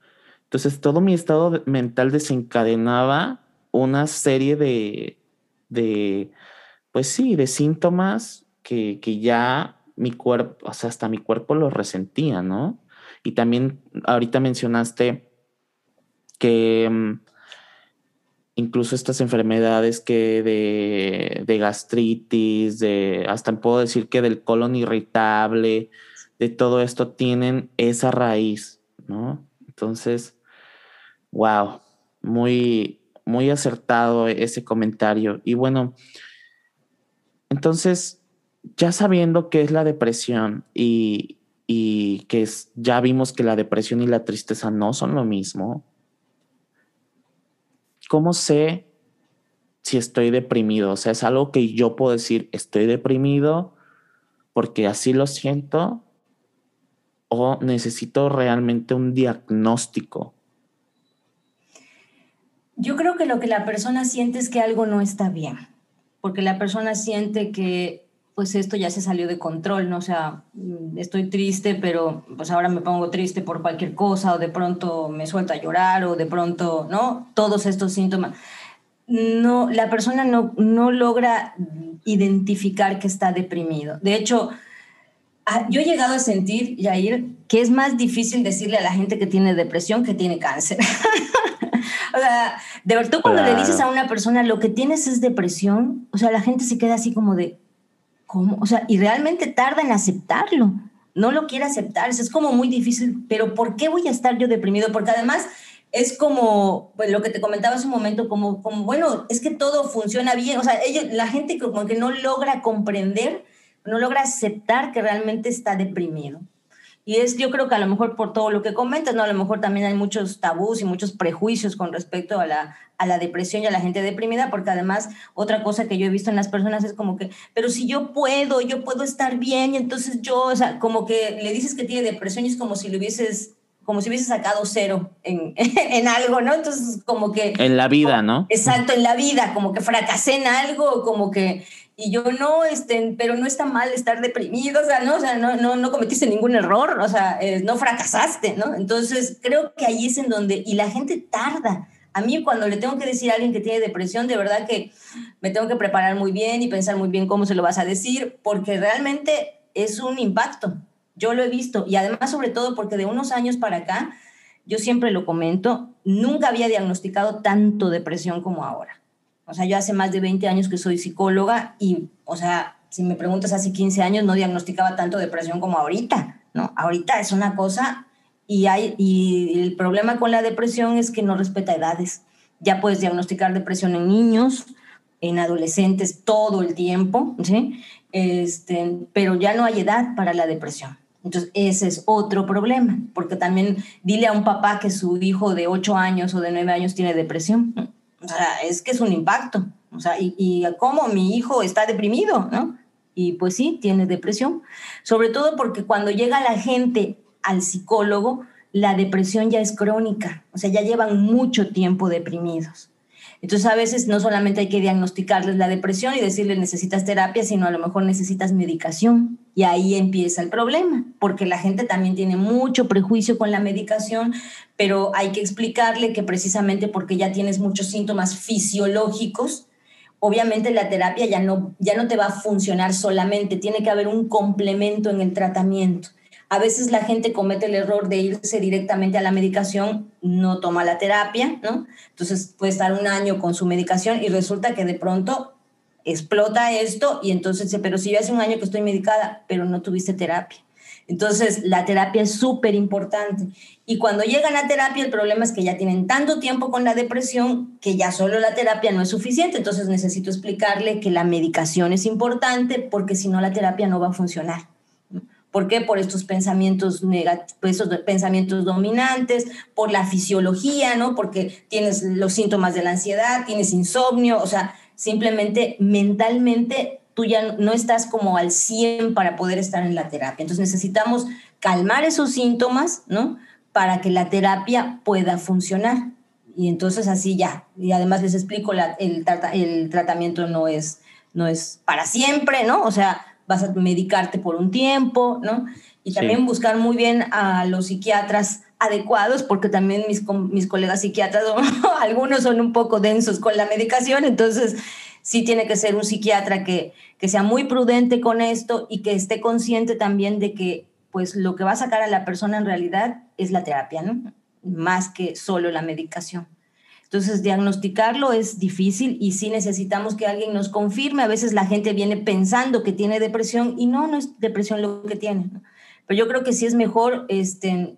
Entonces todo mi estado mental desencadenaba una serie de, de pues sí, de síntomas que, que ya mi cuerpo, o sea, hasta mi cuerpo lo resentía, ¿no? Y también ahorita mencionaste que mm, incluso estas enfermedades que de, gastritis, de hasta puedo decir que del colon irritable, de todo esto tienen esa raíz, ¿no? Entonces, wow, muy, muy acertado ese comentario. Y bueno, entonces, ya sabiendo qué es la depresión y, y que es, ya vimos que la depresión y la tristeza no son lo mismo, ¿cómo sé si estoy deprimido? O sea, es algo que yo puedo decir, estoy deprimido porque así lo siento o necesito realmente un diagnóstico. Yo creo que lo que la persona siente es que algo no está bien, porque la persona siente que pues esto ya se salió de control, ¿no? O sea, mm, estoy triste, pero pues ahora me pongo triste por cualquier cosa, o de pronto me suelta a llorar, o de pronto, ¿no? Todos estos síntomas. No, la persona no, no logra identificar que está deprimido. De hecho, yo he llegado a sentir, Jair, que es más difícil decirle a la gente que tiene depresión que tiene cáncer. o sea, de verdad, tú cuando le dices a una persona lo que tienes es depresión, o sea, la gente se queda así como de, ¿Cómo? O sea, y realmente tarda en aceptarlo. No lo quiere aceptar. Es como muy difícil. Pero ¿por qué voy a estar yo deprimido? Porque además es como pues, lo que te comentaba hace un momento, como, como, bueno, es que todo funciona bien. O sea, ellos, la gente como que no logra comprender, no logra aceptar que realmente está deprimido. Y es, yo creo que a lo mejor por todo lo que comentas, ¿no? A lo mejor también hay muchos tabús y muchos prejuicios con respecto a la, a la depresión y a la gente deprimida, porque además otra cosa que yo he visto en las personas es como que, pero si yo puedo, yo puedo estar bien, y entonces yo, o sea, como que le dices que tiene depresión y es como si le hubieses como si hubiese sacado cero en, en, algo, ¿no? Entonces, como que... En la vida, ¿no? Exacto, en la vida, como que fracasé en algo, como que... Y yo no, este, pero no está mal estar deprimido, o sea, no, o sea, no, no, no cometiste ningún error, o sea, eh, no fracasaste, ¿no? Entonces, creo que ahí es en donde, y la gente tarda. A mí cuando le tengo que decir a alguien que tiene depresión, de verdad que me tengo que preparar muy bien y pensar muy bien cómo se lo vas a decir, porque realmente es un impacto. Yo lo he visto y además sobre todo porque de unos años para acá, yo siempre lo comento, nunca había diagnosticado tanto depresión como ahora. O sea, yo hace más de 20 años que soy psicóloga y, o sea, si me preguntas hace 15 años no diagnosticaba tanto depresión como ahorita, ¿no? Ahorita es una cosa y, hay, y el problema con la depresión es que no respeta edades. Ya puedes diagnosticar depresión en niños, en adolescentes todo el tiempo, ¿sí? Este, pero ya no hay edad para la depresión. Entonces, ese es otro problema, porque también dile a un papá que su hijo de 8 años o de 9 años tiene depresión. O sea, es que es un impacto. O sea, y, cómo mi hijo está deprimido, ¿no? Y pues sí, tiene depresión. Sobre todo porque cuando llega la gente al psicólogo, la depresión ya es crónica. O sea, ya llevan mucho tiempo deprimidos. Entonces a veces no solamente hay que diagnosticarles la depresión y decirles necesitas terapia, sino a lo mejor necesitas medicación. Y ahí empieza el problema, porque la gente también tiene mucho prejuicio con la medicación, pero hay que explicarle que precisamente porque ya tienes muchos síntomas fisiológicos, obviamente la terapia ya no, ya no te va a funcionar solamente, tiene que haber un complemento en el tratamiento. A veces la gente comete el error de irse directamente a la medicación, no toma la terapia, ¿no? Entonces puede estar un año con su medicación y resulta que de pronto explota esto y entonces pero si yo hace un año que estoy medicada, pero no tuviste terapia. Entonces, la terapia es súper importante. Y cuando llegan a terapia, el problema es que ya tienen tanto tiempo con la depresión que ya solo la terapia no es suficiente. Entonces, necesito explicarle que la medicación es importante porque si no, la terapia no va a funcionar. ¿Por qué? Por estos pensamientos negativos, estos pensamientos dominantes, por la fisiología, ¿no? Porque tienes los síntomas de la ansiedad, tienes insomnio, o sea, simplemente mentalmente tú ya no estás como al 100 para poder estar en la terapia. Entonces necesitamos calmar esos síntomas, ¿no? Para que la terapia pueda funcionar. Y entonces así ya. Y además les explico, el, el tratamiento no es, no es para siempre, ¿no? O sea, vas a medicarte por un tiempo, ¿no? Y también buscar muy bien a los psiquiatras adecuados, porque también mis, mis colegas psiquiatras, algunos son un poco densos con la medicación, entonces sí tiene que ser un psiquiatra que, que sea muy prudente con esto y que esté consciente también de que pues lo que va a sacar a la persona en realidad es la terapia, ¿no? Más que solo la medicación. Entonces, diagnosticarlo es difícil y sí necesitamos que alguien nos confirme. A veces la gente viene pensando que tiene depresión y no, no es depresión lo que tiene. Pero yo creo que sí es mejor este,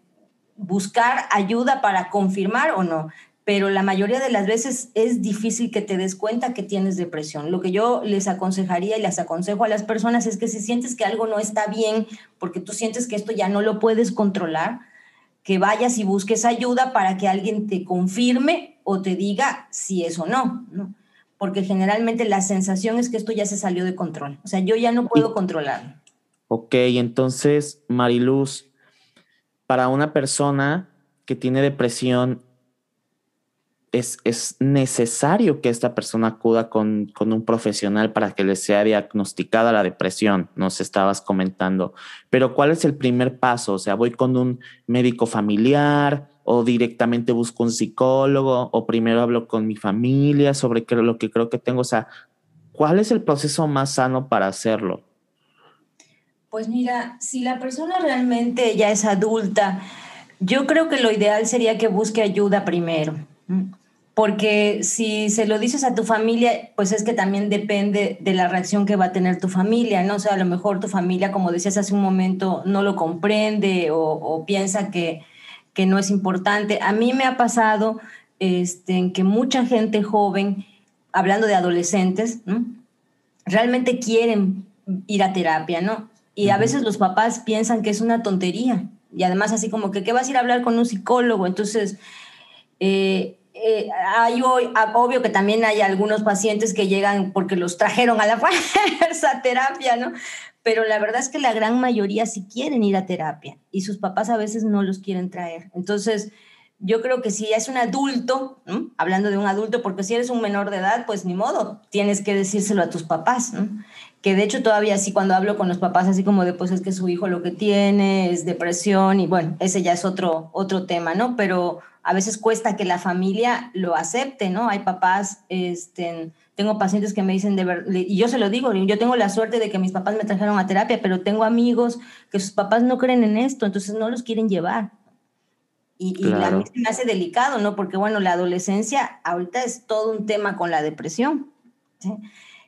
buscar ayuda para confirmar o no. Pero la mayoría de las veces es difícil que te des cuenta que tienes depresión. Lo que yo les aconsejaría y les aconsejo a las personas es que si sientes que algo no está bien, porque tú sientes que esto ya no lo puedes controlar, que vayas y busques ayuda para que alguien te confirme o te diga si es o no, ¿no? Porque generalmente la sensación es que esto ya se salió de control. O sea, yo ya no puedo controlarlo. Ok, entonces, Mariluz, para una persona que tiene depresión, es, necesario que esta persona acuda con, un profesional para que le sea diagnosticada la depresión, nos estabas comentando. Pero ¿cuál es el primer paso? O sea, voy con un médico familiar o directamente busco un psicólogo o primero hablo con mi familia sobre qué, lo que creo que tengo. O sea, ¿cuál es el proceso más sano para hacerlo? Pues mira, si la persona realmente ya es adulta, yo creo que lo ideal sería que busque ayuda primero porque si se lo dices a tu familia, pues es que también depende de la reacción que va a tener tu familia, ¿no? O sea, a lo mejor tu familia, como decías hace un momento, no lo comprende o, piensa que, que, no es importante. A mí me ha pasado este, que mucha gente joven, hablando de adolescentes, ¿no? realmente quieren ir a terapia, ¿no? Y a veces los papás piensan que es una tontería, Y además así como que, ¿qué vas a ir a hablar con un psicólogo? Entonces, eh, eh, hay hoy, ah, obvio que también hay algunos pacientes que llegan porque los trajeron a la fuerza terapia, ¿no? Pero la verdad es que la gran mayoría sí quieren ir a terapia y sus papás a veces no los quieren traer. Entonces, yo creo que si es un adulto, hablando de un adulto, porque si eres un menor de edad, pues ni modo, tienes que decírselo a tus papás, que de hecho todavía sí cuando hablo con los papás así como de pues es que su hijo lo que tiene es depresión y bueno, ese ya es otro, otro tema, ¿no? Pero a veces cuesta que la familia lo acepte, ¿no? Hay papás, este, tengo pacientes que me dicen de verdad, y yo se lo digo, yo tengo la suerte de que mis papás me trajeron a terapia, pero tengo amigos que sus papás no creen en esto, entonces no los quieren llevar. Y, y a mí se me hace delicado, ¿no? Porque bueno, la adolescencia ahorita es todo un tema con la depresión. ¿sí?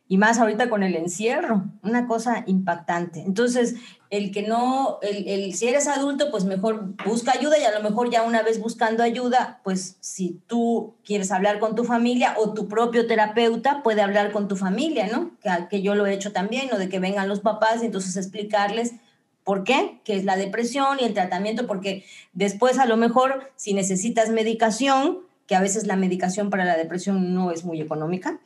y más ahorita con el encierro, una cosa impactante. Entonces, el que no, el, si eres adulto, pues mejor busca ayuda y a lo mejor ya una vez buscando ayuda, pues si tú quieres hablar con tu familia o tu propio terapeuta puede hablar con tu familia, ¿no? Que, que yo lo he hecho también, o de que vengan los papás y entonces explicarles ¿Por qué? Que es la depresión y el tratamiento, porque después a lo mejor si necesitas medicación, que a veces la medicación para la depresión no es muy económica,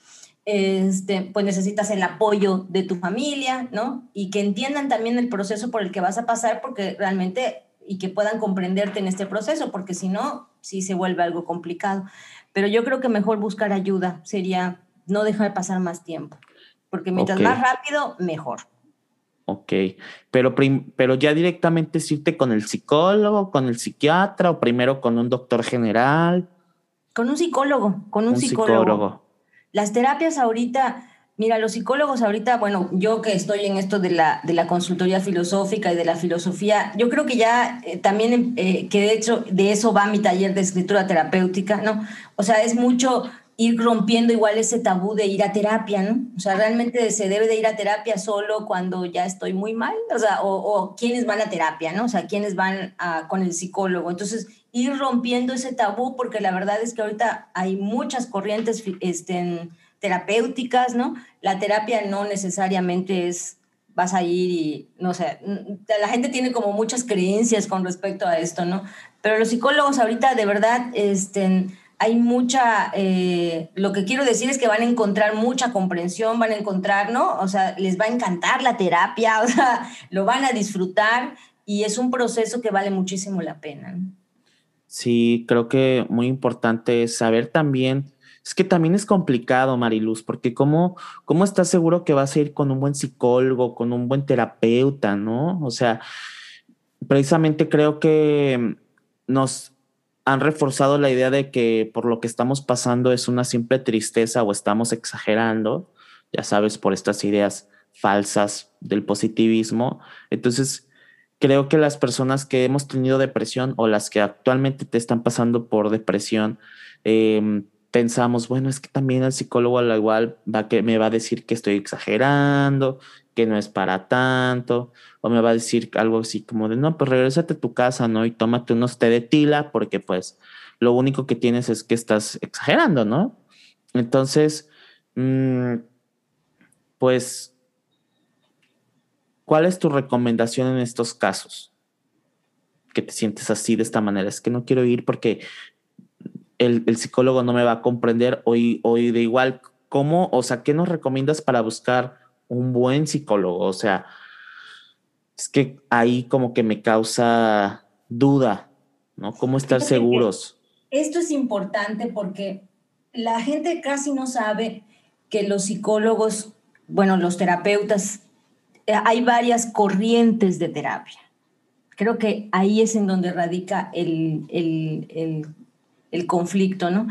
este, pues necesitas el apoyo de tu familia, ¿no? Y que entiendan también el proceso por el que vas a pasar, porque realmente, y que puedan comprenderte en este proceso, porque si no, sí se vuelve algo complicado. Pero yo creo que mejor buscar ayuda sería no dejar pasar más tiempo, porque mientras más rápido, mejor. Ok, pero, pero ya directamente irte con el psicólogo, con el psiquiatra o primero con un doctor general. Con un psicólogo, con un, psicólogo. Las terapias ahorita, mira, los psicólogos ahorita, bueno, yo que estoy en esto de la, de la consultoría filosófica y de la filosofía, yo creo que ya eh, también, eh, que de hecho de eso va mi taller de escritura terapéutica, ¿no? O sea, es mucho ir rompiendo igual ese tabú de ir a terapia, ¿no? O sea, realmente se debe de ir a terapia solo cuando ya estoy muy mal, o sea, o, o quiénes van a terapia, ¿no? O sea, quiénes van con el psicólogo. Entonces, ir rompiendo ese tabú, porque la verdad es que ahorita hay muchas corrientes este, terapéuticas, ¿no? La terapia no necesariamente es vas a ir y, no sé, la gente tiene como muchas creencias con respecto a esto, ¿no? Pero los psicólogos ahorita de verdad, este, hay mucha, eh, lo que quiero decir es que van a encontrar mucha comprensión, van a encontrar, ¿no? O sea, les va a encantar la terapia, o sea, lo van a disfrutar y es un proceso que vale muchísimo la pena. ¿no? Sí, creo que muy importante saber también, es que también es complicado, Mariluz, porque ¿cómo, cómo estás seguro que vas a ir con un buen psicólogo, con un buen terapeuta, ¿no? O sea, precisamente creo que nos han reforzado la idea de que por lo que estamos pasando es una simple tristeza o estamos exagerando, ya sabes, por estas ideas falsas del positivismo. Entonces, creo que las personas que hemos tenido depresión o las que actualmente te están pasando por depresión, em, pensamos, bueno, es que también el psicólogo al igual va que me va a decir que estoy exagerando, que no es para tanto, o me va a decir algo así como de, no, pues regresate a tu casa, ¿no? Y tómate unos té de tila, porque pues lo único que tienes es que estás exagerando, ¿no? Entonces, mm, pues ¿Cuál es tu recomendación en estos casos? Que te sientes así de esta manera. Es que no quiero ir porque el, psicólogo no me va a comprender o, o de igual, ¿cómo? O sea, ¿qué nos recomiendas para buscar un buen psicólogo? O sea, es que ahí como que me causa duda, ¿no? ¿Cómo estar seguros? Esto es importante porque la gente casi no sabe que los psicólogos, bueno, los terapeutas hay varias corrientes de terapia. Creo que ahí es en donde radica el, el, conflicto, ¿no?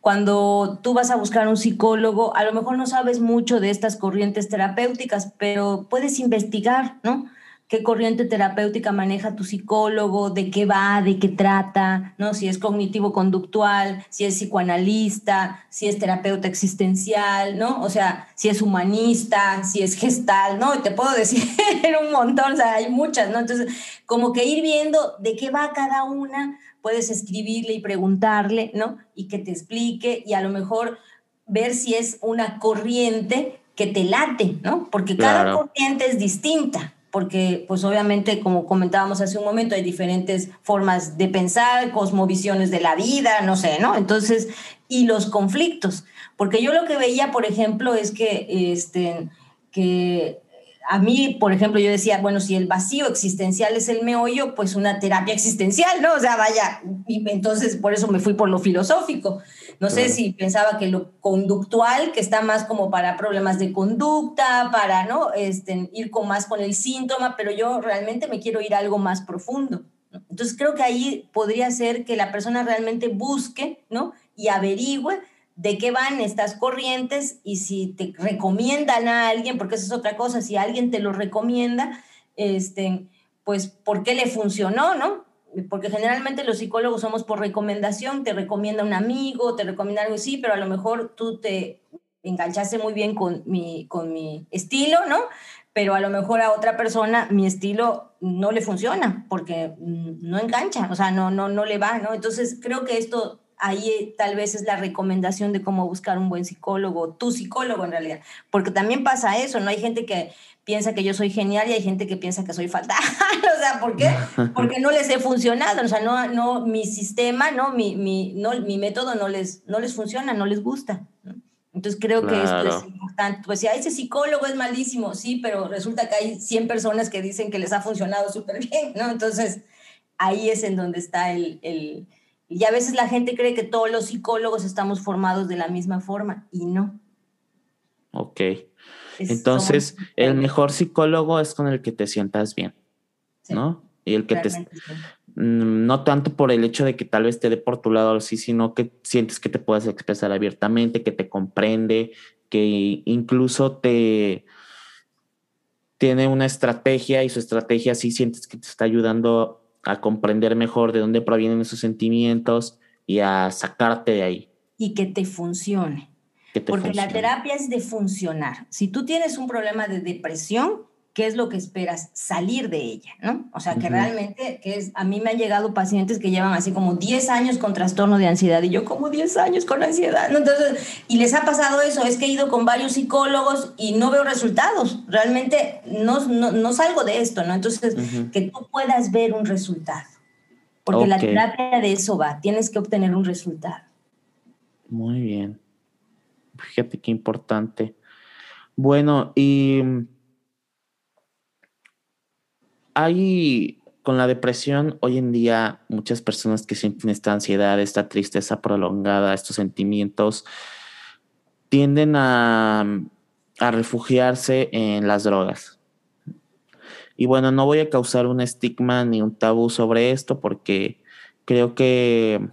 Cuando tú vas a buscar un psicólogo, a lo mejor no sabes mucho de estas corrientes terapéuticas, pero puedes investigar, ¿no? Qué corriente terapéutica maneja tu psicólogo, de qué va, de qué trata, ¿no? Si es cognitivo-conductual, si es psicoanalista, si es terapeuta existencial, ¿no? O sea, si es humanista, si es gestal, ¿no? te puedo decir un montón, o sea, hay muchas, ¿no? Entonces, como que ir viendo de qué va cada una, puedes escribirle y preguntarle, ¿no? Y que te explique y a lo mejor ver si es una corriente que te late, ¿no? Porque cada corriente es distinta porque pues obviamente como comentábamos hace un momento hay diferentes formas de pensar, cosmovisiones de la vida, no sé, ¿no? Entonces, y los conflictos, porque yo lo que veía, por ejemplo, es que, este, que a mí, por ejemplo, yo decía, bueno, si el vacío existencial es el meollo, pues una terapia existencial, ¿no? O sea, vaya, y entonces por eso me fui por lo filosófico. No sé si pensaba que lo conductual, que está más como para problemas de conducta, para, ¿no? Este, ir con más con el síntoma, pero yo realmente me quiero ir a algo más profundo. Entonces creo que ahí podría ser que la persona realmente busque, ¿no? Y averigüe de qué van estas corrientes y si te recomiendan a alguien, porque esa es otra cosa, si alguien te lo recomienda, este, pues por qué le funcionó, ¿no? Porque generalmente los psicólogos somos por recomendación, te recomienda un amigo, te recomienda algo así, pero a lo mejor tú te enganchaste muy bien con mi, con mi estilo, ¿no? Pero a lo mejor a otra persona mi estilo no le funciona porque no engancha, o sea, no, no, no le va, ¿no? Entonces creo que esto ahí tal vez es la recomendación de cómo buscar un buen psicólogo, tu psicólogo en realidad, porque también pasa eso, ¿no? Hay gente que piensa que yo soy genial y hay gente que piensa que soy fatal, o sea, ¿por qué? Porque no les he funcionado, o sea, no, no, mi sistema, ¿no? Mi, mi, no, mi método no les, no les funciona, no les gusta. Entonces creo que esto es importante. Pues si ese psicólogo es malísimo, sí, pero resulta que hay 100 personas que dicen que les ha funcionado súper bien, ¿no? Entonces ahí es en donde está el, el y a veces la gente cree que todos los psicólogos estamos formados de la misma forma y no. Ok. Entonces, el mejor psicólogo es con el que te sientas bien, ¿no? Y el que te... Mm, no tanto por el hecho de que tal vez te dé por tu lado así, sino que sientes que te puedas expresar abiertamente, que te comprende, que incluso te tiene una estrategia y su estrategia sí sientes que te está ayudando a comprender mejor de dónde provienen esos sentimientos y a sacarte de ahí. Y que te funcione. Porque la terapia es de funcionar. Si tú tienes un problema de depresión, ¿qué es lo que esperas? Salir de ella, ¿no? O sea, que realmente, que es, a mí me han llegado pacientes que llevan así como 10 años con trastorno de ansiedad y yo como 10 años con ansiedad, ¿no? Entonces, y les ha pasado eso, es que he ido con varios psicólogos y no veo resultados, realmente no, no, salgo de esto, ¿no? Entonces, que tú puedas ver un resultado, porque la terapia de eso va, tienes que obtener un resultado. Muy bien. Fíjate qué importante. Bueno, y hay con la depresión hoy en día muchas personas que sienten esta ansiedad, esta tristeza prolongada, estos sentimientos, tienden a, a refugiarse en las drogas. Y bueno, no voy a causar un estigma ni un tabú sobre esto porque creo que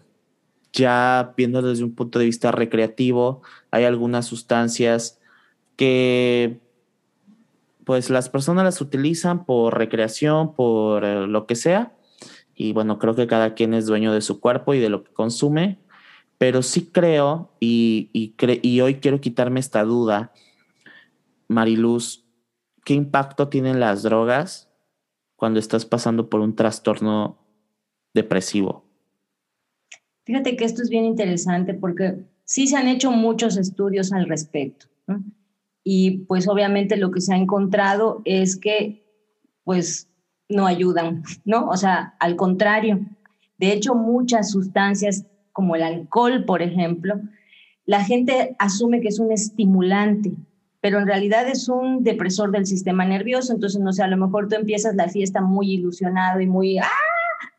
ya viendo desde un punto de vista recreativo, hay algunas sustancias que pues las personas las utilizan por recreación, por eh, lo que sea. Y bueno, creo que cada quien es dueño de su cuerpo y de lo que consume. Pero sí creo, y, y hoy quiero quitarme esta duda, Mariluz, ¿qué impacto tienen las drogas cuando estás pasando por un trastorno depresivo? Fíjate que esto es bien interesante porque sí se han hecho muchos estudios al respecto. Y pues obviamente lo que se ha encontrado es que pues no ayudan, ¿no? O sea, al contrario. De hecho, muchas sustancias como el alcohol, por ejemplo, la gente asume que es un estimulante, pero en realidad es un depresor del sistema nervioso. Entonces, no sé, a lo mejor tú empiezas la fiesta muy ilusionado y muy, ¡ah!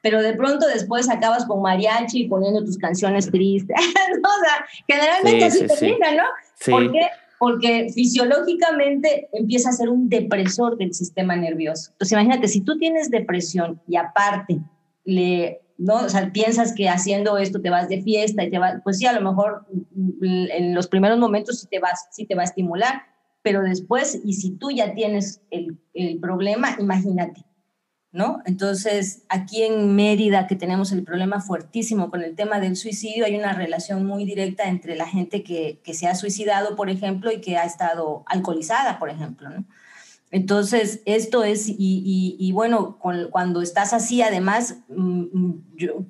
pero de pronto después acabas con mariachi poniendo tus canciones tristes. o sea, generalmente así termina, ¿no? ¿Por qué? Porque fisiológicamente empieza a ser un depresor del sistema nervioso. Entonces, imagínate, si tú tienes depresión y aparte le ¿no? O sea, piensas que haciendo esto te vas de fiesta y te vas, pues sí, a lo mejor en los primeros momentos sí te, vas, sí te va a estimular, pero después, y si tú ya tienes el problema, imagínate, ¿no? Entonces, aquí en Mérida, que tenemos el problema fuertísimo con el tema del suicidio, hay una relación muy directa entre la gente que, se ha suicidado, por ejemplo, y que ha estado alcoholizada, por ejemplo. Entonces, esto es, y, bueno, cuando estás así, además, mm,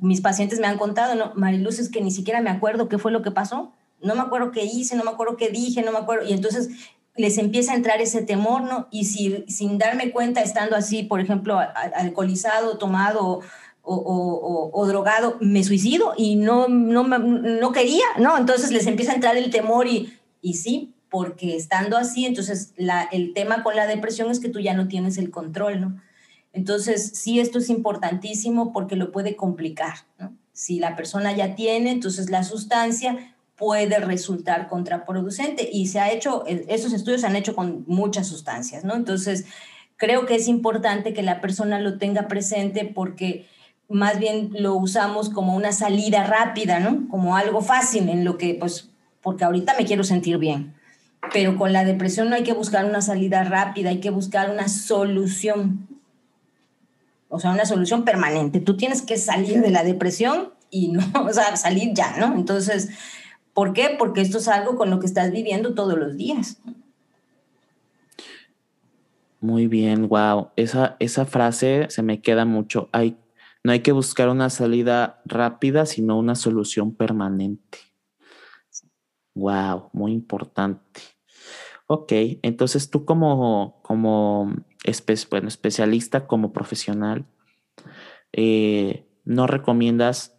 mis pacientes me han contado, ¿no? Mariluz, es que ni siquiera me acuerdo qué fue lo que pasó, no me acuerdo qué hice, no me acuerdo qué dije, no me acuerdo, y entonces les empieza a entrar ese temor, ¿no? Y si, sin darme cuenta, estando así, por ejemplo, alcoholizado, tomado o, o, drogado, me suicido y no, no, no quería, ¿no? Entonces les empieza a entrar el temor y, y sí, porque estando así, entonces la, el tema con la depresión es que tú ya no tienes el control, ¿no? Entonces, sí, esto es importantísimo porque lo puede complicar, ¿no? Si la persona ya tiene, entonces la sustancia puede resultar contraproducente y se ha hecho, esos estudios se han hecho con muchas sustancias, ¿no? Entonces, creo que es importante que la persona lo tenga presente porque más bien lo usamos como una salida rápida, ¿no? Como algo fácil en lo que, pues, porque ahorita me quiero sentir bien. Pero con la depresión no hay que buscar una salida rápida, hay que buscar una solución. O sea, una solución permanente. Tú tienes que salir de la depresión y no, o sea, salir ya, ¿no? Entonces, ¿por qué? Porque esto es algo con lo que estás viviendo todos los días. Muy bien, wow. Esa, esa frase se me queda mucho. Hay no hay que buscar una salida rápida, sino una solución permanente. Wow, muy importante. Ok, entonces tú como, como bueno, especialista, como profesional, eh, ¿no recomiendas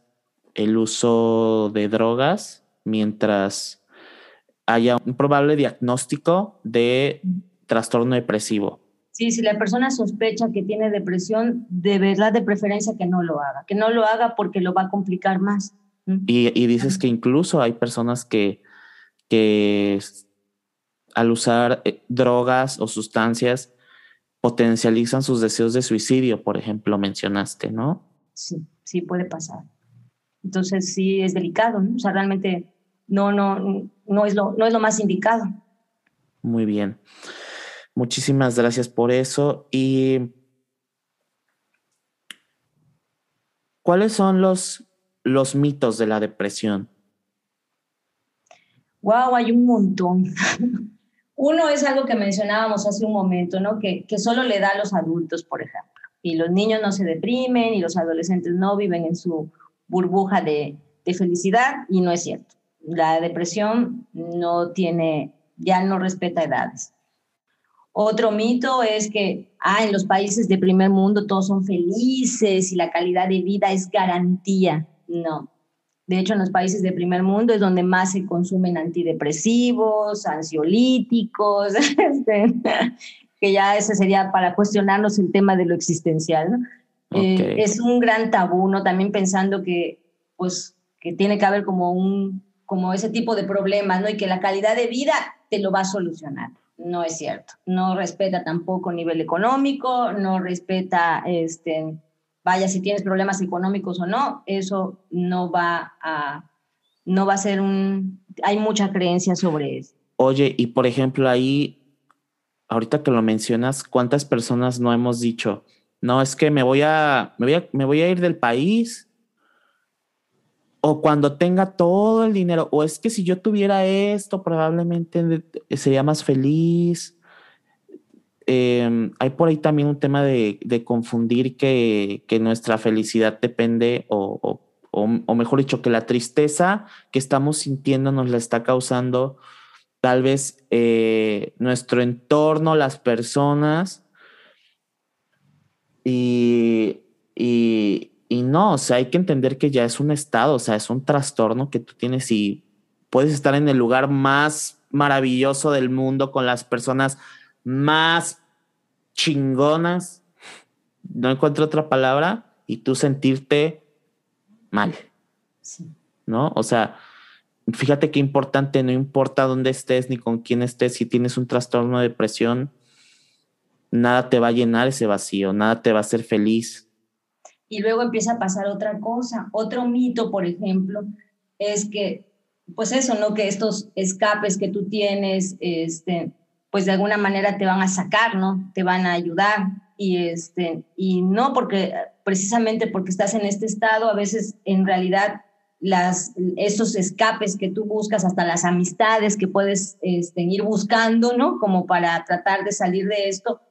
el uso de drogas mientras haya un probable diagnóstico de trastorno depresivo? Sí, si la persona sospecha que tiene depresión, de verdad de preferencia que no lo haga, que no lo haga porque lo va a complicar más. Y, dices que incluso hay personas que, que al usar eh, drogas o sustancias potencializan sus deseos de suicidio, por ejemplo, mencionaste, ¿no? Sí, sí puede pasar. Entonces sí es delicado, ¿no? O sea, realmente no, no, no, es, lo, no es lo más indicado. Muy bien. Muchísimas gracias por eso. ¿Y cuáles son los, los mitos de la depresión? Wow, hay un montón. Uno es algo que mencionábamos hace un momento, ¿no? Que, que solo le da a los adultos, por ejemplo. Y los niños no se deprimen y los adolescentes no viven en su burbuja de, de felicidad y no es cierto. La depresión no tiene, ya no respeta edades. Otro mito es que ah, en los países de primer mundo todos son felices y la calidad de vida es garantía. No. De hecho, en los países de primer mundo es donde más se consumen antidepresivos, ansiolíticos, este, que ya ese sería para cuestionarnos el tema de lo existencial. Eh, es un gran tabú, ¿no? También pensando que, pues, que tiene que haber como un, como ese tipo de problemas, ¿no? Y que la calidad de vida te lo va a solucionar no es cierto. No respeta tampoco nivel económico, no respeta, este, vaya, si tienes problemas económicos o no, eso no va a, no va a ser un, hay mucha creencia sobre eso. Oye, y por ejemplo ahí, ahorita que lo mencionas, ¿cuántas personas no hemos dicho, no, es que me voy a, me voy a, me voy a ir del país o cuando tenga todo el dinero, o es que si yo tuviera esto, probablemente sería más feliz. Em, hay por ahí también un tema de, confundir que, nuestra felicidad depende, o, mejor dicho, que la tristeza que estamos sintiendo nos la está causando tal vez eh, nuestro entorno, las personas. y no, o sea, hay que entender que ya es un estado, o sea, es un trastorno que tú tienes y puedes estar en el lugar más maravilloso del mundo con las personas más chingonas, no encuentro otra palabra, y tú sentirte mal. ¿No? O sea, fíjate qué importante, no importa dónde estés ni con quién estés, si tienes un trastorno de depresión, nada te va a llenar ese vacío, nada te va a hacer feliz, y luego empieza a pasar otra cosa. Otro mito, por ejemplo, es que, pues eso, ¿no? Que estos escapes que tú tienes, este, pues de alguna manera te van a sacar, ¿no? Te van a ayudar. Y, este, y no porque, precisamente porque estás en este estado, a veces en realidad las, esos escapes que tú buscas, hasta las amistades que puedes este, ir buscando, ¿no? Como para tratar de salir de esto,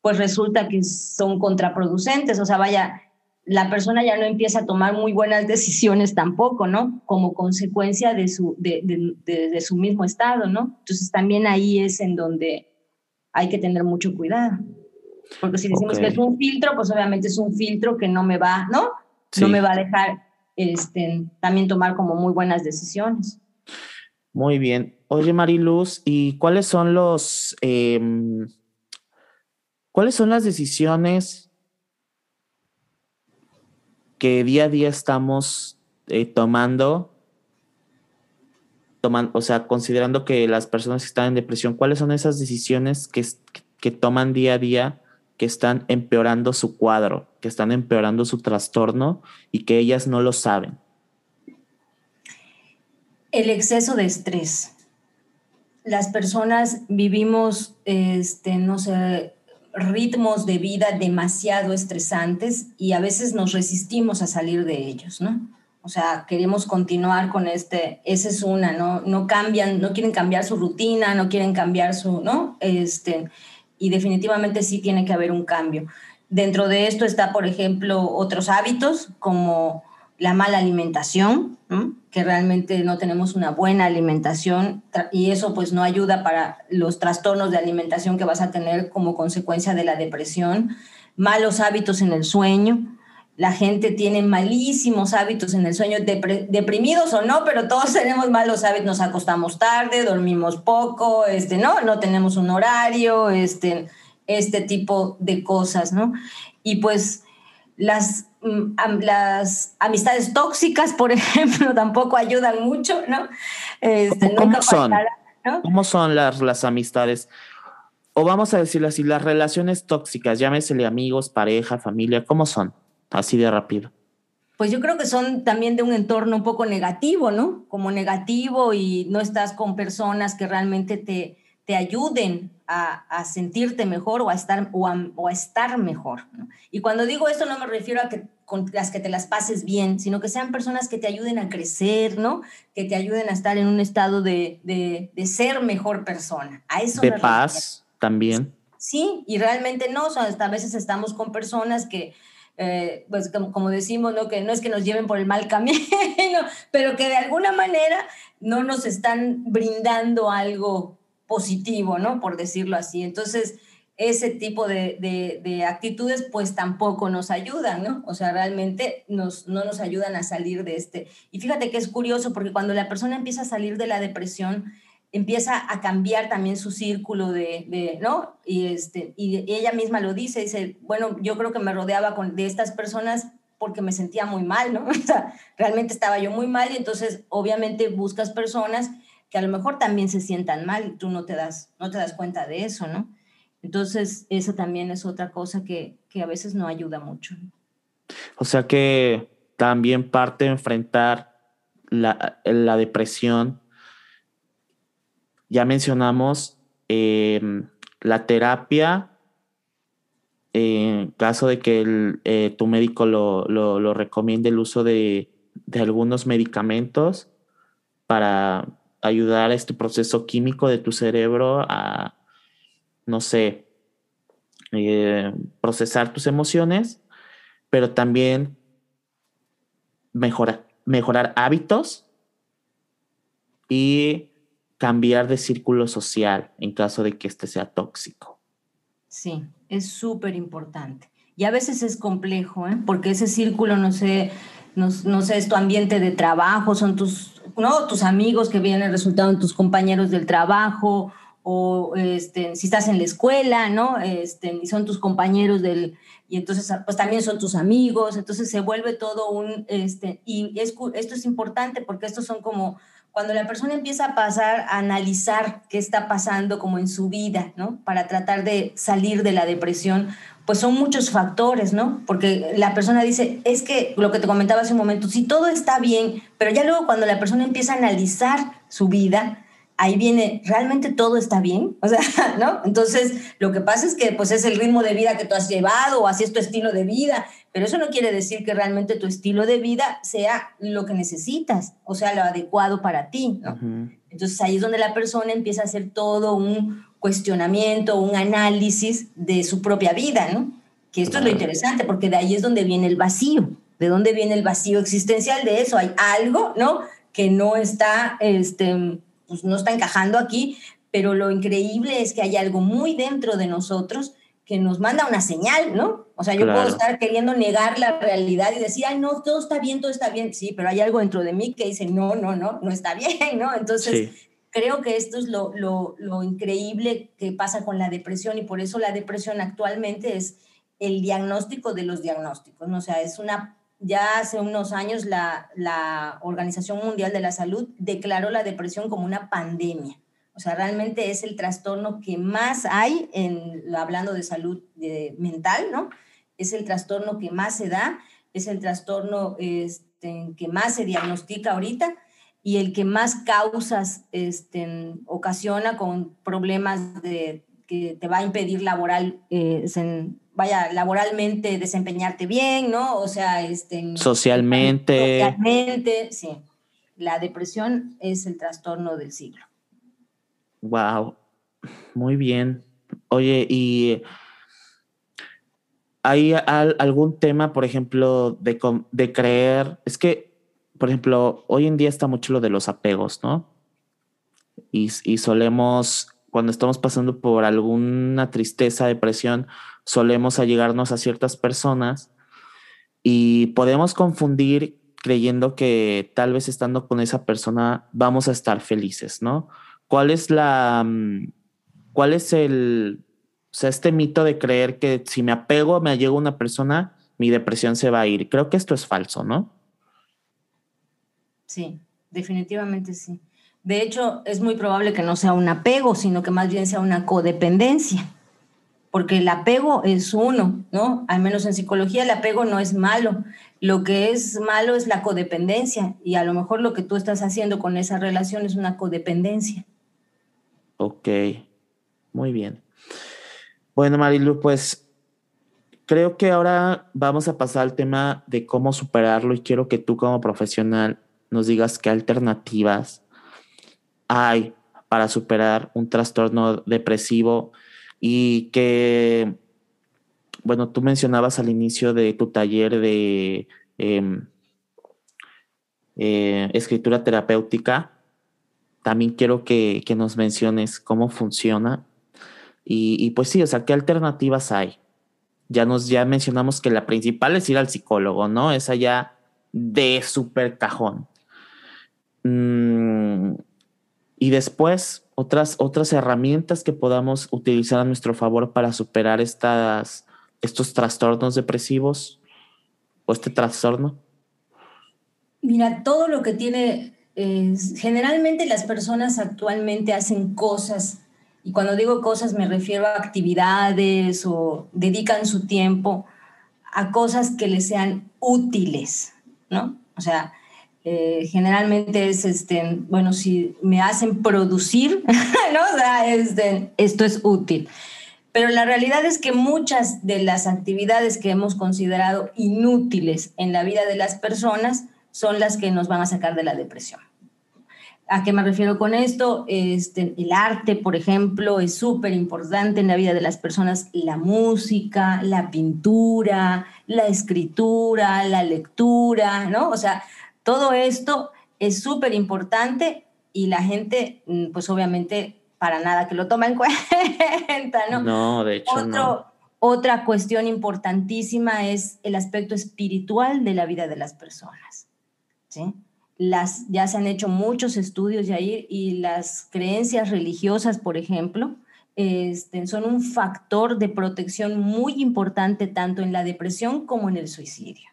pues resulta que son contraproducentes. O sea, vaya, la persona ya no empieza a tomar muy buenas decisiones tampoco, ¿no? Como consecuencia de su, de, su mismo estado, ¿no? Entonces también ahí es en donde hay que tener mucho cuidado. Porque si decimos que es un filtro, pues obviamente es un filtro que no me va, ¿no? No me va a dejar este, también tomar como muy buenas decisiones. Muy bien. Oye, Mariluz, ¿y cuáles son los, em, cuáles son las decisiones que día a día estamos eh, tomando, o sea, considerando que las personas que están en depresión, cuáles son esas decisiones que, que toman día a día que están empeorando su cuadro, que están empeorando su trastorno y que ellas no lo saben? El exceso de estrés. Las personas vivimos, este, no sé, ritmos de vida demasiado estresantes y a veces nos resistimos a salir de ellos, ¿no? O sea, queremos continuar con este, esa es una, ¿no? No cambian, no quieren cambiar su rutina, no quieren cambiar su, ¿no? Este, y definitivamente sí tiene que haber un cambio. Dentro de esto está, por ejemplo, otros hábitos como la mala alimentación, que realmente no tenemos una buena alimentación y eso pues no ayuda para los trastornos de alimentación que vas a tener como consecuencia de la depresión, malos hábitos en el sueño. La gente tiene malísimos hábitos en el sueño, deprimidos o no, pero todos tenemos malos hábitos, nos acostamos tarde, dormimos poco, este, ¿no? no tenemos un horario, este, este tipo de cosas, ¿no? Y pues las las amistades tóxicas, por ejemplo, tampoco ayudan mucho, ¿no? Este, ¿Cómo, son? ¿Cómo son las, las amistades? O vamos a decirlo así, las relaciones tóxicas, llámesele amigos, pareja, familia, ¿cómo son? Así de rápido. Pues yo creo que son también de un entorno un poco negativo, ¿no? Como negativo y no estás con personas que realmente te, te ayuden a, sentirte mejor o a estar, o a, estar mejor. Y cuando digo esto no me refiero a que con las que te las pases bien, sino que sean personas que te ayuden a crecer, ¿no? Que te ayuden a estar en un estado de, de, ser mejor persona. A eso de paz también. Sí, y realmente no, o sea, hasta a veces estamos con personas que, eh, pues como, como, decimos, ¿no? que no es que nos lleven por el mal camino, pero que de alguna manera no nos están brindando algo positivo, ¿no? Por decirlo así. Entonces, ese tipo de, actitudes pues tampoco nos ayudan, ¿no? O sea, realmente nos, no nos ayudan a salir de este. Y fíjate que es curioso porque cuando la persona empieza a salir de la depresión, empieza a cambiar también su círculo de, ¿no? Y, este, ella misma lo dice, dice, bueno, yo creo que me rodeaba con, de estas personas porque me sentía muy mal, ¿no? O sea, realmente estaba yo muy mal y entonces obviamente buscas personas a lo mejor también se sientan mal y tú no te das, no te das cuenta de eso, ¿no? Entonces, eso también es otra cosa que, que a veces no ayuda mucho. O sea que también parte de enfrentar la, la depresión. Ya mencionamos em, la terapia, en caso de que eh, tu médico lo, lo, lo, recomiende el uso de, de algunos medicamentos para ayudar a este proceso químico de tu cerebro a, no sé, eh, procesar tus emociones, pero también mejorar, hábitos y cambiar de círculo social en caso de que este sea tóxico. Sí, es súper importante. Y a veces es complejo, ¿eh? porque ese círculo, no sé, no, sé, es tu ambiente de trabajo, son tus, ¿no? tus amigos que vienen resultado en tus compañeros del trabajo, o este, si estás en la escuela, ¿no? Este, y son tus compañeros del, y entonces pues también son tus amigos, entonces se vuelve todo un, este, y esto es importante porque estos son como, cuando la persona empieza a pasar a analizar qué está pasando como en su vida, ¿no? Para tratar de salir de la depresión, pues son muchos factores, ¿no? Porque la persona dice, es que lo que te comentaba hace un momento, si todo está bien, pero ya luego cuando la persona empieza a analizar su vida, ahí viene, ¿realmente todo está bien? O sea, ¿no? Entonces, lo que pasa es que pues es el ritmo de vida que tú has llevado o así es tu estilo de vida, pero eso no quiere decir que realmente tu estilo de vida sea lo que necesitas, o sea, lo adecuado para ti, ¿no? Entonces, ahí es donde la persona empieza a hacer todo un cuestionamiento, un análisis de su propia vida, ¿no? Que esto es lo interesante, porque de ahí es donde viene el vacío. ¿De dónde viene el vacío existencial de eso? Hay algo, ¿no? Que no está, este, pues no está encajando aquí, pero lo increíble es que hay algo muy dentro de nosotros que nos manda una señal, ¿no? O sea, yo puedo estar queriendo negar la realidad y decir, ay, no, todo está bien, todo está bien. Sí, pero hay algo dentro de mí que dice, no, no, no, no está bien, ¿no? Entonces, creo que esto es lo, lo, lo, increíble que pasa con la depresión y por eso la depresión actualmente es el diagnóstico de los diagnósticos, ¿no? O sea, es una, ya hace unos años la, la Organización Mundial de la Salud declaró la depresión como una pandemia. O sea, realmente es el trastorno que más hay, en, hablando de salud mental, ¿no? Es el trastorno que más se da, es el trastorno este, que más se diagnostica ahorita y el que más causas este, ocasiona con problemas de, que te va a impedir laboral, eh, vaya, laboralmente desempeñarte bien, ¿no? O sea, este, socialmente. Socialmente, sí. La depresión es el trastorno del siglo. Wow, muy bien. Oye, ¿y hay algún tema, por ejemplo, de, creer? Es que, por ejemplo, hoy en día está mucho lo de los apegos, ¿no? Y, y solemos, cuando estamos pasando por alguna tristeza, depresión, solemos allegarnos a ciertas personas y podemos confundir creyendo que tal vez estando con esa persona vamos a estar felices, ¿no? ¿Cuál es la, mm, cuál es el, o sea, este mito de creer que si me apego, me allego a una persona, mi depresión se va a ir? Creo que esto es falso, ¿no? Sí, definitivamente sí. De hecho, es muy probable que no sea un apego, sino que más bien sea una codependencia, porque el apego es uno, ¿no? Al menos en psicología el apego no es malo. Lo que es malo es la codependencia y a lo mejor lo que tú estás haciendo con esa relación es una codependencia. Ok, muy bien. Bueno, Marilu, pues creo que ahora vamos a pasar al tema de cómo superarlo y quiero que tú como profesional nos digas qué alternativas hay para superar un trastorno depresivo y que, bueno, tú mencionabas al inicio de tu taller de em, eh, escritura terapéutica también quiero que, nos menciones cómo funciona. Y, pues sí, o sea, ¿qué alternativas hay? Ya nos ya mencionamos que la principal es ir al psicólogo, ¿no? Esa ya de súper cajón. Mm, y después, otras, otras herramientas que podamos utilizar a nuestro favor para superar estas, estos trastornos depresivos o este trastorno. Mira, todo lo que tiene generalmente las personas actualmente hacen cosas, y cuando digo cosas me refiero a actividades o dedican su tiempo a cosas que les sean útiles, ¿no? O sea, eh, generalmente es, este, bueno, si me hacen producir, ¿no? O sea, este, esto es útil. Pero la realidad es que muchas de las actividades que hemos considerado inútiles en la vida de las personas son las que nos van a sacar de la depresión. ¿A qué me refiero con esto? Este, el arte, por ejemplo, es súper importante en la vida de las personas. La música, la pintura, la escritura, la lectura, ¿no? O sea, todo esto es súper importante y la gente, mm, pues obviamente, para nada que lo toma en cuenta, ¿no? No, de hecho no. Otra cuestión importantísima es el aspecto espiritual de la vida de las personas, ¿sí? las, ya se han hecho muchos estudios ahí y las creencias religiosas, por ejemplo, este, son un factor de protección muy importante tanto en la depresión como en el suicidio.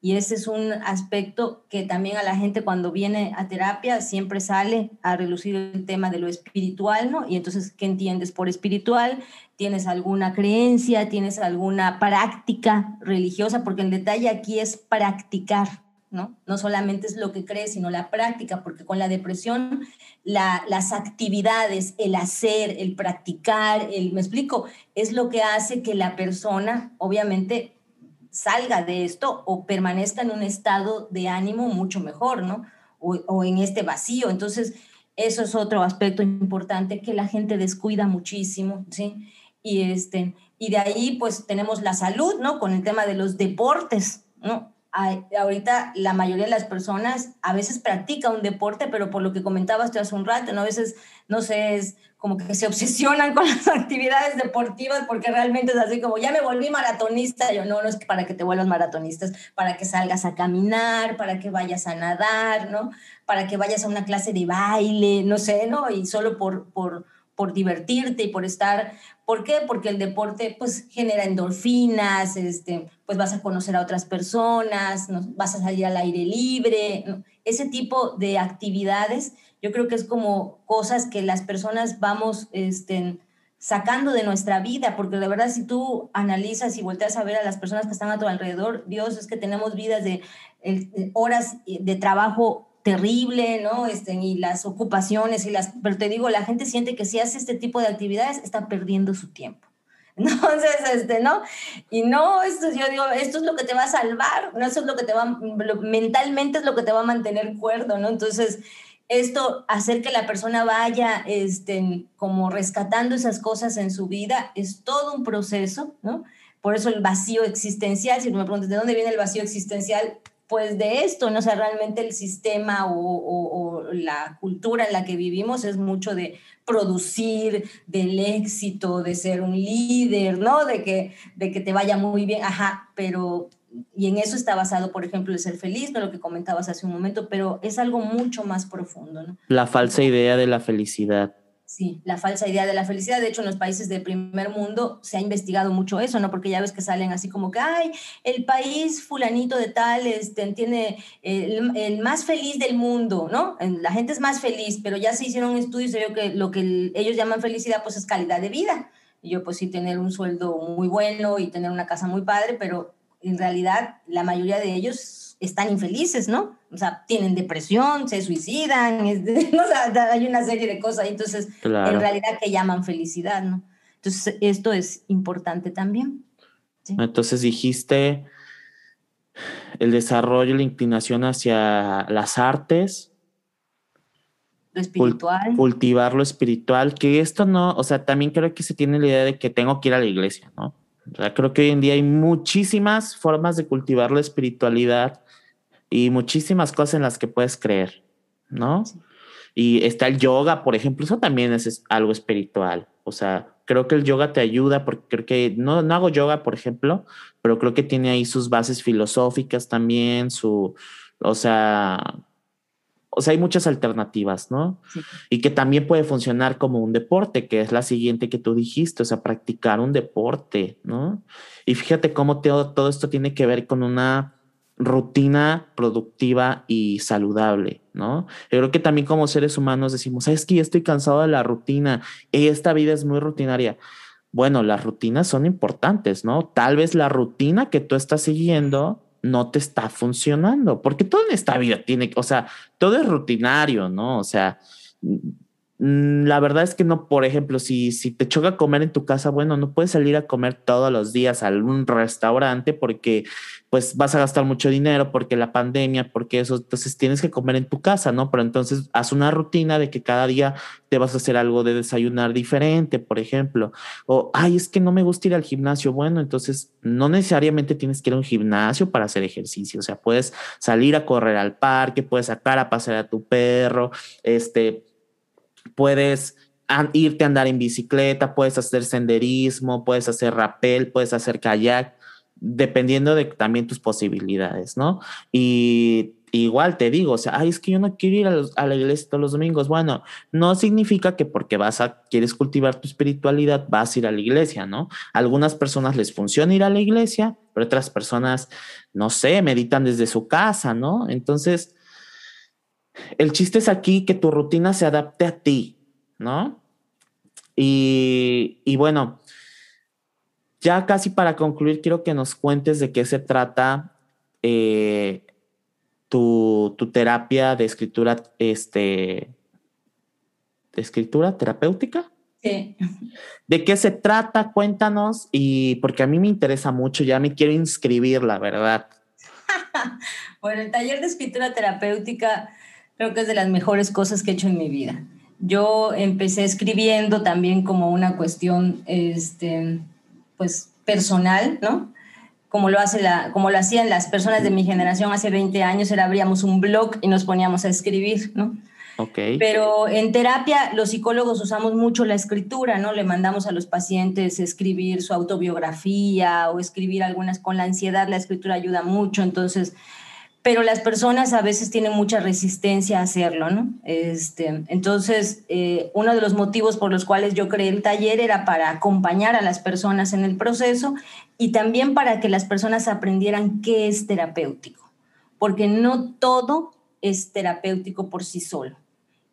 Y ese es un aspecto que también a la gente cuando viene a terapia siempre sale a relucir el tema de lo espiritual, ¿no? Y entonces, ¿qué entiendes por espiritual? ¿Tienes alguna creencia? ¿Tienes alguna práctica religiosa? Porque el detalle aquí es practicar, ¿no? solamente es lo que crees, sino la práctica, porque con la depresión las actividades, el hacer, el practicar, el, me explico, es lo que hace que la persona, obviamente, salga de esto o permanezca en un estado de ánimo mucho mejor, ¿no? O, o en este vacío. Entonces, eso es otro aspecto importante que la gente descuida muchísimo, ¿sí? Y, este, y de ahí pues tenemos la salud, ¿no? Con el tema de los deportes, ¿no? Ahorita la mayoría de las personas a veces practica un deporte, pero por lo que comentabas tú hace un rato, ¿no? A veces, no sé, es como que se obsesionan con las actividades deportivas porque realmente es así como, ya me volví maratonista. Yo, no, no es para que te vuelvas maratonistas, para que salgas a caminar, para que vayas a nadar, ¿no? Para que vayas a una clase de baile, no sé, ¿no? Y solo por, por divertirte y por estar. ¿Por qué? Porque el deporte pues genera endorfinas, este, pues vas a conocer a otras personas, vas a salir al aire libre, ese tipo de actividades yo creo que es como cosas que las personas vamos este, sacando de nuestra vida, porque de verdad si tú analizas y volteas a ver a las personas que están a tu alrededor, Dios, es que tenemos vidas de, de horas de trabajo terrible, ¿no? Este, y las ocupaciones y las, pero te digo, la gente siente que si hace este tipo de actividades está perdiendo su tiempo. Entonces, este, ¿no? Y no, esto, yo digo, esto es lo que te va a salvar, no eso es lo que te va, mentalmente es lo que te va a mantener cuerdo, ¿no? Entonces, esto, hacer que la persona vaya, este, como rescatando esas cosas en su vida, es todo un proceso, ¿no? Por eso el vacío existencial, si me preguntas, ¿de dónde viene el vacío existencial? Pues de esto, ¿no? O sea, realmente el sistema o, la cultura en la que vivimos es mucho de producir, del éxito, de ser un líder, ¿no? De que, de que te vaya muy bien, ajá, pero, y en eso está basado, por ejemplo, el ser feliz, ¿no? Lo que comentabas hace un momento, pero es algo mucho más profundo, ¿no? La falsa idea de la felicidad. Sí, la falsa idea de la felicidad. De hecho, en los países del primer mundo se ha investigado mucho eso, ¿no? Porque ya ves que salen así como que, ay, el país fulanito de tal este, tiene el, más feliz del mundo, ¿no? La gente es más feliz, pero ya se hicieron estudios y que lo que ellos llaman felicidad, pues es calidad de vida. Y yo, pues sí, tener un sueldo muy bueno y tener una casa muy padre, pero en realidad la mayoría de ellos están infelices, ¿no? O sea, tienen depresión, se suicidan, o sea, hay una serie de cosas, entonces, en realidad que llaman felicidad, ¿no? Entonces, esto es importante también. Entonces dijiste el desarrollo, la inclinación hacia las artes. Lo espiritual. Cultivar lo espiritual, que esto no, o sea, también creo que se tiene la idea de que tengo que ir a la iglesia, ¿no? O sea, creo que hoy en día hay muchísimas formas de cultivar la espiritualidad y muchísimas cosas en las que puedes creer, ¿no? Y está el yoga, por ejemplo, eso también es algo espiritual. O sea, creo que el yoga te ayuda porque creo que no, no hago yoga, por ejemplo, pero creo que tiene ahí sus bases filosóficas también, su, o sea, o sea, hay muchas alternativas, ¿no? Y que también puede funcionar como un deporte, que es la siguiente que tú dijiste, o sea, practicar un deporte, ¿no? Y fíjate cómo todo, todo esto tiene que ver con una rutina productiva y saludable, ¿no? Yo creo que también como seres humanos decimos, es que ya estoy cansado de la rutina esta vida es muy rutinaria. Bueno, las rutinas son importantes, ¿no? Tal vez la rutina que tú estás siguiendo no te está funcionando, porque todo en esta vida tiene, o sea, todo es rutinario, ¿no? O sea, la verdad es que no, por ejemplo, si, si te choca comer en tu casa, bueno, no puedes salir a comer todos los días a algún restaurante porque pues vas a gastar mucho dinero, porque la pandemia, porque eso, entonces tienes que comer en tu casa, ¿no? Pero entonces haz una rutina de que cada día te vas a hacer algo de desayunar diferente, por ejemplo. O, ay, es que no me gusta ir al gimnasio. Bueno, entonces no necesariamente tienes que ir a un gimnasio para hacer ejercicio. O sea, puedes salir a correr al parque, puedes sacar a pasear a tu perro, este puedes irte a andar en bicicleta, puedes hacer senderismo, puedes hacer rappel, puedes hacer kayak, dependiendo de también tus posibilidades, ¿no? Y igual te digo, o sea, Ay, es que yo no quiero ir a, la iglesia todos los domingos. Bueno, no significa que porque vas a, quieres cultivar tu espiritualidad, vas a ir a la iglesia, ¿no? algunas personas les funciona ir a la iglesia, pero otras personas, no sé, meditan desde su casa, ¿no? Entonces, el chiste es aquí que tu rutina se adapte a ti, ¿no? Y, bueno, ya casi para concluir, quiero que nos cuentes de qué se trata eh, tu, terapia de escritura, este, de escritura terapéutica. Sí. ¿De qué se trata? Cuéntanos y porque a mí me interesa mucho, ya me quiero inscribir, la verdad. bueno, el taller de escritura terapéutica creo que es de las mejores cosas que he hecho en mi vida. Yo empecé escribiendo también como una cuestión, este, pues, personal, ¿no? Como lo, hace la, como lo hacían las personas de mi generación hace 20 años, era abríamos un blog y nos poníamos a escribir, ¿no? Okay. Pero en terapia los psicólogos usamos mucho la escritura, ¿no? Le mandamos a los pacientes escribir su autobiografía o escribir algunas con la ansiedad, la escritura ayuda mucho, entonces pero las personas a veces tienen mucha resistencia a hacerlo, ¿no? Este, entonces, eh, uno de los motivos por los cuales yo creé el taller era para acompañar a las personas en el proceso y también para que las personas aprendieran qué es terapéutico, porque no todo es terapéutico por sí solo.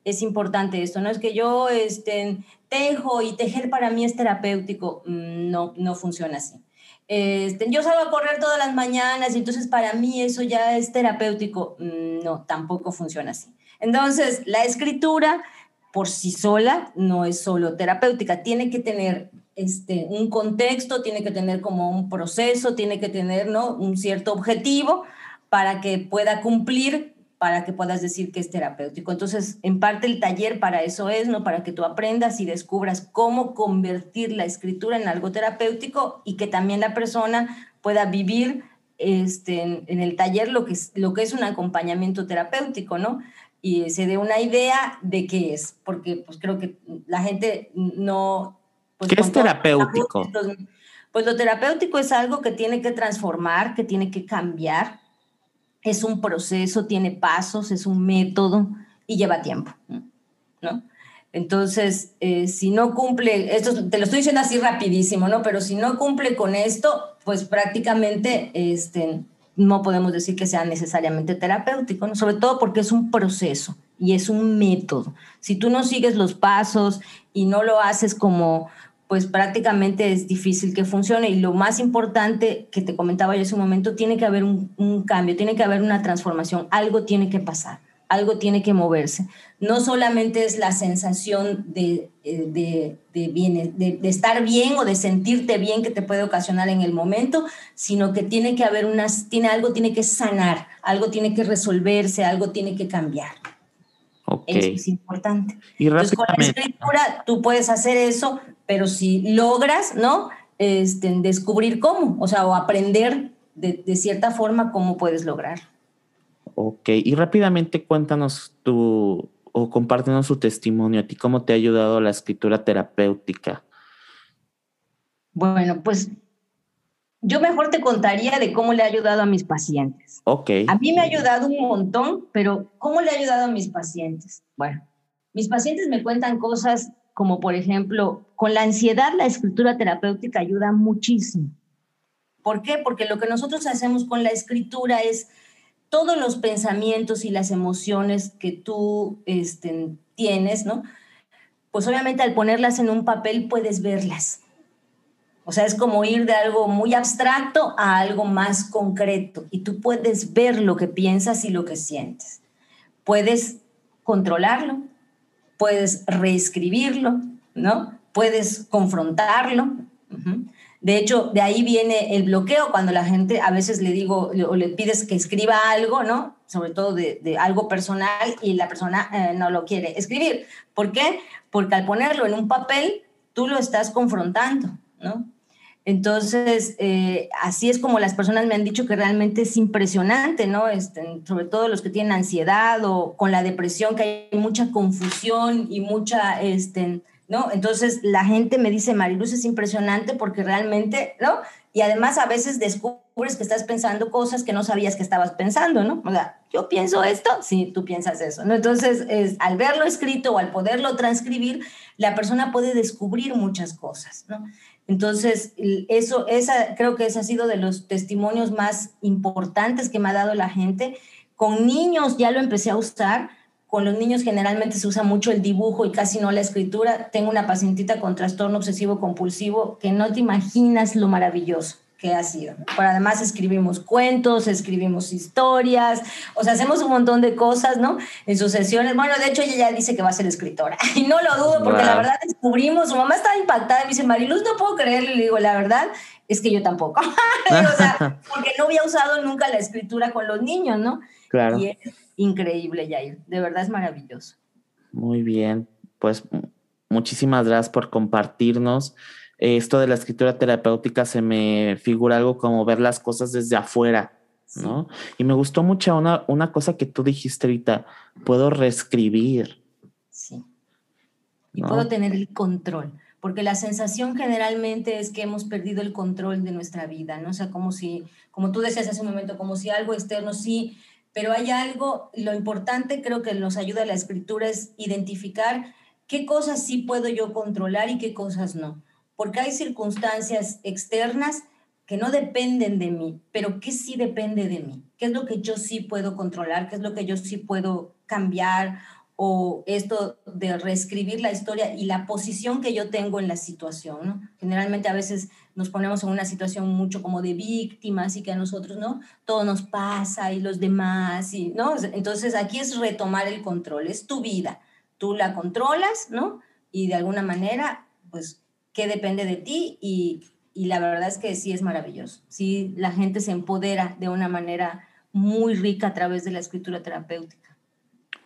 Es importante esto, no es que yo este, tejo y tejer para mí es terapéutico, mm, no, no funciona así. Este, yo salgo a correr todas las mañanas y entonces para mí eso ya es terapéutico. Mm, no, tampoco funciona así. Entonces, la escritura por sí sola no es solo terapéutica, tiene que tener este, un contexto, tiene que tener como un proceso, tiene que tener ¿no? un cierto objetivo para que pueda cumplir para que puedas decir que es terapéutico. Entonces, en parte el taller para eso es, ¿no? Para que tú aprendas y descubras cómo convertir la escritura en algo terapéutico y que también la persona pueda vivir este, en, el taller lo que, es, lo que es un acompañamiento terapéutico, ¿no? Y se dé una idea de qué es, porque pues creo que la gente no... Pues, ¿Qué es terapéutico? Pues lo terapéutico es algo que tiene que transformar, que tiene que cambiar, es un proceso, tiene pasos, es un método y lleva tiempo, ¿no? Entonces, eh, si no cumple, esto te lo estoy diciendo así rapidísimo, ¿no? Pero si no cumple con esto, pues prácticamente este, no podemos decir que sea necesariamente terapéutico. Sobre todo porque es un proceso y es un método. Si tú no sigues los pasos y no lo haces como, pues prácticamente es difícil que funcione. Y lo más importante que te comentaba yo hace un momento, tiene que haber un, cambio, tiene que haber una transformación, algo tiene que pasar, algo tiene que moverse. No solamente es la sensación de, eh, de, de, de, estar bien o de sentirte bien que te puede ocasionar en el momento, sino que tiene que haber unas, tiene, algo tiene que sanar, algo tiene que resolverse, algo tiene que cambiar. Eso es importante. Y Entonces, con la escritura tú puedes hacer eso, pero si logras, ¿no? Este, descubrir cómo, o sea, o aprender de, de cierta forma cómo puedes lograr. Ok, y rápidamente cuéntanos tu, o compártenos su testimonio, a ti cómo te ha ayudado la escritura terapéutica. Bueno, pues yo mejor te contaría de cómo le ha ayudado a mis pacientes. Ok. A mí me ha ayudado un montón, pero ¿cómo le ha ayudado a mis pacientes? Bueno, mis pacientes me cuentan cosas como, por ejemplo, con la ansiedad la escritura terapéutica ayuda muchísimo. ¿Por qué? Porque lo que nosotros hacemos con la escritura es todos los pensamientos y las emociones que tú este, tienes, ¿no? Pues obviamente al ponerlas en un papel puedes verlas o sea, es como ir de algo muy abstracto a algo más concreto y tú puedes ver lo que piensas y lo que sientes. Puedes controlarlo, puedes reescribirlo, ¿no? Puedes confrontarlo. De hecho, de ahí viene el bloqueo cuando la gente a veces le digo o le pides que escriba algo, ¿no? Sobre todo de, algo personal y la persona eh, no lo quiere escribir. ¿Por qué? Porque al ponerlo en un papel, tú lo estás confrontando, ¿no? Entonces, eh, así es como las personas me han dicho que realmente es impresionante, ¿no? Este, sobre todo los que tienen ansiedad o con la depresión, que hay mucha confusión y mucha, este, ¿no? Entonces, la gente me dice, Mariluz, es impresionante porque realmente, ¿no? Y además a veces descubres que estás pensando cosas que no sabías que estabas pensando, ¿no? O sea, yo pienso esto, sí, tú piensas eso, ¿no? Entonces, es, al verlo escrito o al poderlo transcribir, la persona puede descubrir muchas cosas, ¿no? Entonces, eso, esa, creo que ese ha sido de los testimonios más importantes que me ha dado la gente. Con niños ya lo empecé a usar. Con los niños generalmente se usa mucho el dibujo y casi no la escritura. Tengo una pacientita con trastorno obsesivo compulsivo que no te imaginas lo maravilloso que ha sido. Pero además escribimos cuentos, escribimos historias, o sea, hacemos un montón de cosas, ¿no? En sus sesiones. Bueno, de hecho ella ya dice que va a ser escritora y no lo dudo porque la verdad descubrimos, su mamá estaba impactada y me dice, Mariluz, no puedo creerle, le digo, la verdad es que yo tampoco. o sea, porque no había usado nunca la escritura con los niños, ¿no? Claro. Y es increíble, Jair, de verdad es maravilloso. Muy bien pues muchísimas gracias por compartirnos. Esto de la escritura terapéutica se me figura algo como ver las cosas desde afuera, ¿no? Y me gustó mucho una, una cosa que tú dijiste ahorita, puedo reescribir. Sí. Y puedo tener el control, porque la sensación generalmente es que hemos perdido el control de nuestra vida, ¿no? O sea, como si, como tú decías hace un momento, como si algo externo sí, pero hay algo, lo importante creo que nos ayuda la escritura es identificar qué cosas sí puedo yo controlar y qué cosas no, porque hay circunstancias externas que no dependen de mí, pero que sí depende de mí, qué es lo que yo sí puedo controlar, qué es lo que yo sí puedo cambiar o esto de reescribir la historia y la posición que yo tengo en la situación. ¿no? Generalmente a veces nos ponemos en una situación mucho como de víctimas y que a nosotros, ¿no? Todo nos pasa y los demás, y, ¿no? Entonces aquí es retomar el control, es tu vida, tú la controlas, ¿no? Y de alguna manera, pues, ¿qué depende de ti? Y, y la verdad es que sí es maravilloso, sí, la gente se empodera de una manera muy rica a través de la escritura terapéutica.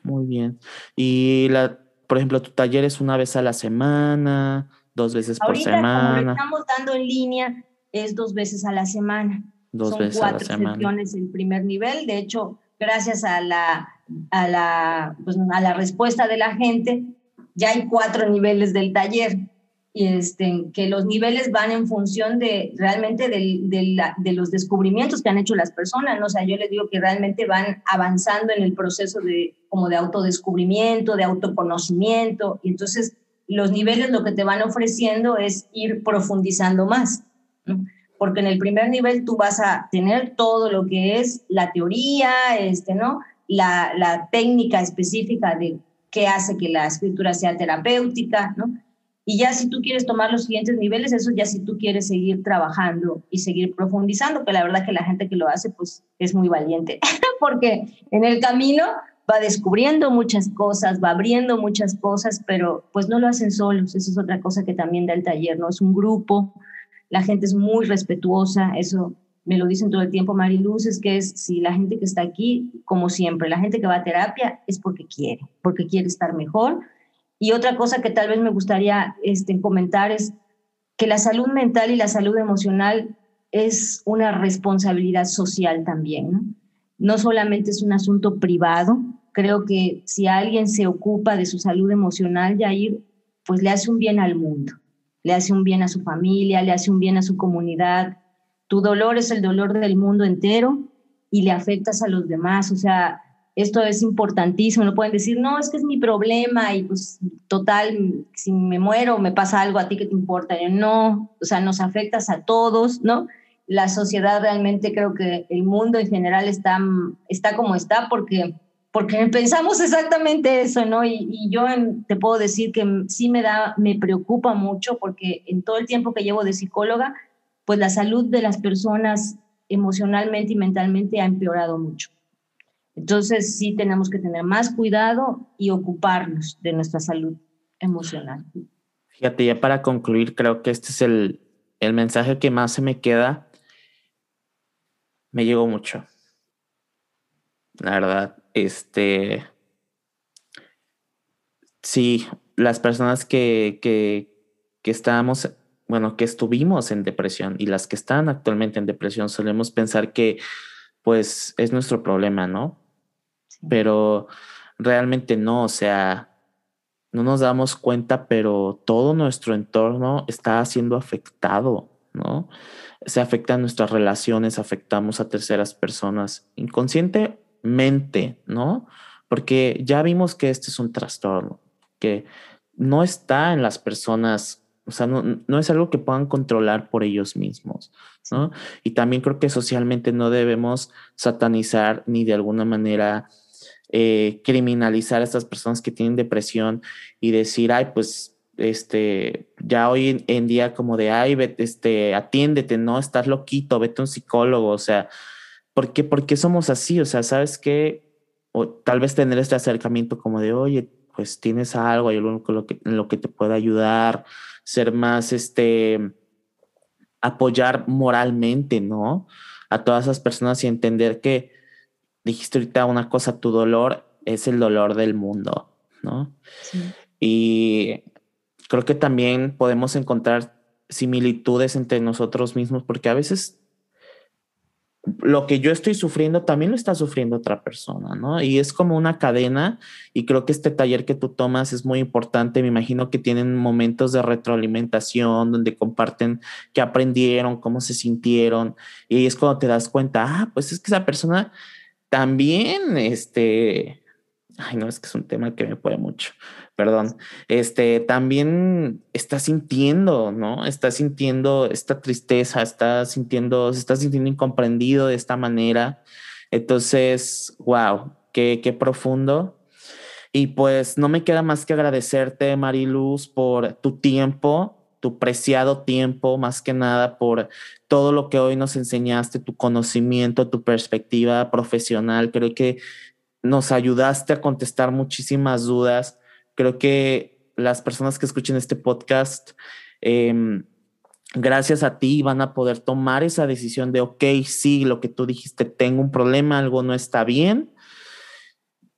Muy bien. Y, la, por ejemplo, tu taller es una vez a la semana, dos veces por semana. Como lo estamos dando en línea, es dos veces a la semana. Dos Son veces cuatro a la semana. sesiones en primer nivel. De hecho, gracias a la, a la, pues, a la respuesta de la gente, ya hay cuatro niveles del taller y este, que los niveles van en función de realmente de, de, los descubrimientos que han hecho las personas, ¿no? O sea, yo les digo que realmente van avanzando en el proceso de como de autodescubrimiento, de autoconocimiento, y entonces los niveles lo que te van ofreciendo es ir profundizando más. Porque en el primer nivel tú vas a tener todo lo que es la teoría, este, ¿no? La, la técnica específica de qué hace que la escritura sea terapéutica, ¿no? Y ya si tú quieres tomar los siguientes niveles, eso ya si tú quieres seguir trabajando y seguir profundizando, que la verdad que la gente que lo hace pues es muy valiente, porque en el camino va descubriendo muchas cosas, va abriendo muchas cosas, pero pues no lo hacen solos, eso es otra cosa que también da el taller, ¿no? Es un grupo, la gente es muy respetuosa, eso me lo dicen todo el tiempo Mariluz, es que es si la gente que está aquí, como siempre, la gente que va a terapia es porque quiere, porque quiere estar mejor y otra cosa que tal vez me gustaría este, comentar es que la salud mental y la salud emocional es una responsabilidad social también. ¿no? solamente es un asunto privado, creo que si alguien se ocupa de su salud emocional, Yair, pues le hace un bien al mundo, le hace un bien a su familia, le hace un bien a su comunidad. Tu dolor es el dolor del mundo entero y le afectas a los demás. O sea, esto es importantísimo, no pueden decir, no, es que es mi problema y pues total, si me muero, me pasa algo a ti que te importa. no, o sea, nos afectas a todos, ¿no? La sociedad realmente creo que el mundo en general está, está como está porque, porque pensamos exactamente eso, ¿no? Y, y yo te puedo decir que sí me da, me preocupa mucho porque en todo el tiempo que llevo de psicóloga, pues la salud de las personas emocionalmente y mentalmente ha empeorado mucho. Entonces sí tenemos que tener más cuidado y ocuparnos de nuestra salud emocional. Fíjate, ya para concluir, creo que este es el, el mensaje que más se me queda. Me llegó mucho. La verdad, este... Sí, las personas que, que, que estábamos, bueno, que estuvimos en depresión y las que están actualmente en depresión, solemos pensar que pues es nuestro problema, ¿no? Pero realmente no, o sea, no nos damos cuenta, pero todo nuestro entorno está siendo afectado, ¿no? Se afectan nuestras relaciones, afectamos a terceras personas inconscientemente, ¿no? Porque ya vimos que este es un trastorno, que no está en las personas, o sea, no, no es algo que puedan controlar por ellos mismos, ¿no? Y también creo que socialmente no debemos satanizar ni de alguna manera eh, criminalizar a estas personas que tienen depresión y decir, ay, pues, este, ya hoy en día como de, ay, vete, este, atiéndete, no, estás loquito, vete a un psicólogo, o sea, ¿por qué, ¿por qué somos así? O sea, ¿sabes qué? O tal vez tener este acercamiento como de, oye, pues tienes algo, hay algo en lo que, en lo que te pueda ayudar, ser más, este, apoyar moralmente, ¿no? A todas esas personas y entender que dijiste ahorita una cosa, tu dolor es el dolor del mundo, ¿no? Y creo que también podemos encontrar similitudes entre nosotros mismos, porque a veces lo que yo estoy sufriendo también lo está sufriendo otra persona, ¿no? Y es como una cadena y creo que este taller que tú tomas es muy importante. Me imagino que tienen momentos de retroalimentación donde comparten qué aprendieron, cómo se sintieron y es cuando te das cuenta, ah, pues es que esa persona también, este, ay, no, es que es un tema que me puede mucho, perdón, este, también está sintiendo, ¿no? Está sintiendo esta tristeza, está sintiendo, se está sintiendo incomprendido de esta manera. Entonces, wow, qué, qué profundo. Y pues no me queda más que agradecerte, Mariluz, por tu tiempo, tu preciado tiempo, más que nada por todo lo que hoy nos enseñaste, tu conocimiento, tu perspectiva profesional. Creo que nos ayudaste a contestar muchísimas dudas. Creo que las personas que escuchen este podcast, em, gracias a ti van a poder tomar esa decisión de, ok, sí, lo que tú dijiste, tengo un problema, algo no está bien,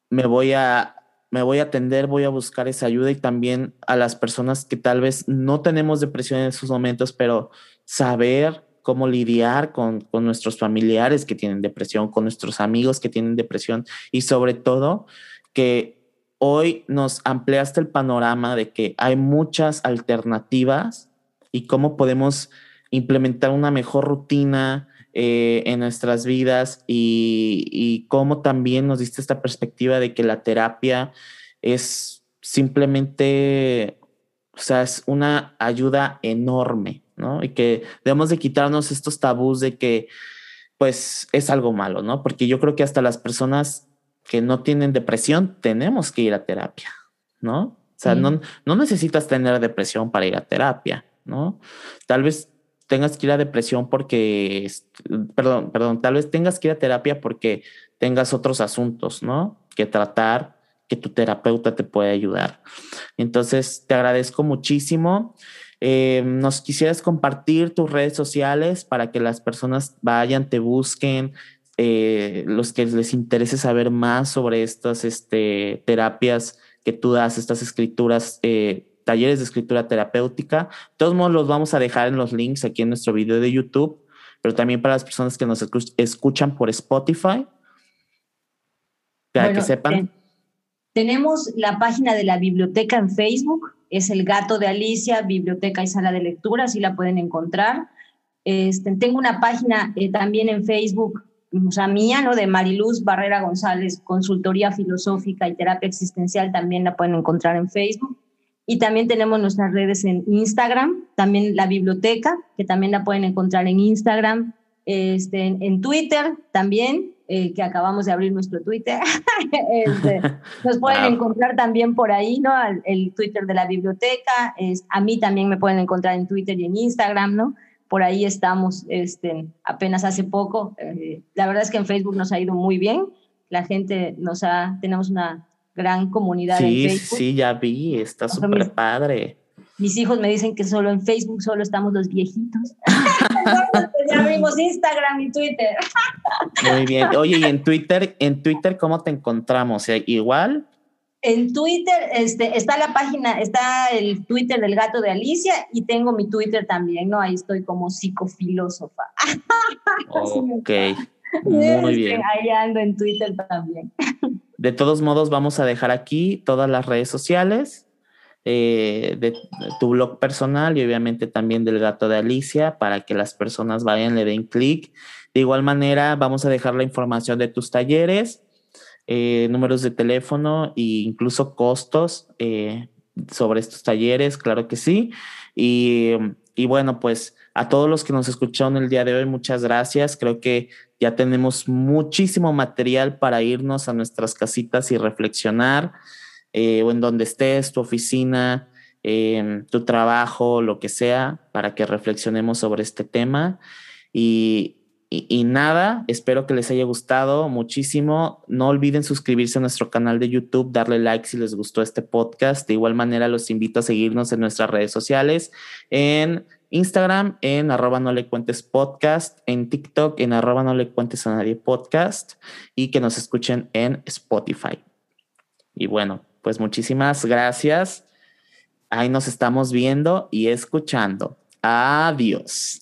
me voy a, me voy a atender, voy a buscar esa ayuda y también a las personas que tal vez no tenemos depresión en esos momentos, pero saber cómo lidiar con, nuestros familiares que tienen depresión, con nuestros amigos que tienen depresión y sobre todo que hoy nos ampliaste el panorama de que hay muchas alternativas y cómo podemos implementar una mejor rutina eh, en nuestras vidas y, y cómo también nos diste esta perspectiva de que la terapia es simplemente, o sea, es una ayuda enorme ¿no? Y que debemos de quitarnos estos tabús de que, pues, es algo malo, ¿no? Porque yo creo que hasta las personas que no tienen depresión tenemos que ir a terapia, ¿no? O sea, no, no necesitas tener depresión para ir a terapia, ¿no? Tal vez tengas que ir a depresión porque, perdón, perdón, tal vez tengas que ir a terapia porque tengas otros asuntos, ¿no? Que tratar, que tu terapeuta te puede ayudar. Entonces, te agradezco muchísimo. Eh, ¿Nos quisieras compartir tus redes sociales para que las personas vayan, te busquen, eh, los que les interese saber más sobre estas este, terapias que tú das, estas escrituras, eh, talleres de escritura terapéutica? De todos modos, los vamos a dejar en los links aquí en nuestro video de YouTube, pero también para las personas que nos escuchan por Spotify, para que sepan. Tenemos la página de la biblioteca en Facebook, es el gato de Alicia, biblioteca y sala de lectura, así la pueden encontrar. Este, tengo una página eh, también en Facebook, o sea, mía, ¿no? De Mariluz Barrera González, consultoría filosófica y terapia existencial, también la pueden encontrar en Facebook. Y también tenemos nuestras redes en Instagram, también la biblioteca, que también la pueden encontrar en Instagram, este, en Twitter también, eh, que acabamos de abrir nuestro Twitter. Este, nos pueden encontrar también por ahí, ¿no? El, Twitter de la biblioteca. Es, a mí también me pueden encontrar en Twitter y en Instagram, ¿no? Por ahí estamos este, apenas hace poco. Eh, la verdad es que en Facebook nos ha ido muy bien. La gente nos ha, tenemos una gran comunidad sí, en Facebook. Sí, ya vi, está súper padre. Mis hijos me dicen que solo en Facebook solo estamos los viejitos. ya abrimos Instagram y Twitter. Muy bien. Oye, y en Twitter, en Twitter, ¿cómo te encontramos? ¿Igual? En Twitter este, está la página, está el Twitter del gato de Alicia y tengo mi Twitter también, ¿no? Ahí estoy como psicofilósofa. Ok, muy bien. Ahí ando en Twitter también. De todos modos, vamos a dejar aquí todas las redes sociales eh, de, tu blog personal y obviamente también del gato de Alicia para que las personas vayan, le den clic. De igual manera, vamos a dejar la información de tus talleres, eh, números de teléfono e incluso costos eh, sobre estos talleres, claro que sí. Y, y bueno, pues a todos los que nos escucharon el día de hoy, muchas gracias. Creo que ya tenemos muchísimo material para irnos a nuestras casitas y reflexionar. Eh, o en donde estés, tu oficina, tu trabajo, lo que sea, para que reflexionemos sobre este tema. Y, y, nada, espero que les haya gustado muchísimo. No olviden suscribirse a nuestro canal de YouTube, darle like si les gustó este podcast. De igual manera, los invito a seguirnos en nuestras redes sociales, en Instagram, en arroba no le cuentes podcast, en TikTok, en arroba no le cuentes a nadie podcast y que nos escuchen en Spotify. Y bueno, pues muchísimas gracias ahí nos estamos viendo y escuchando. Adiós.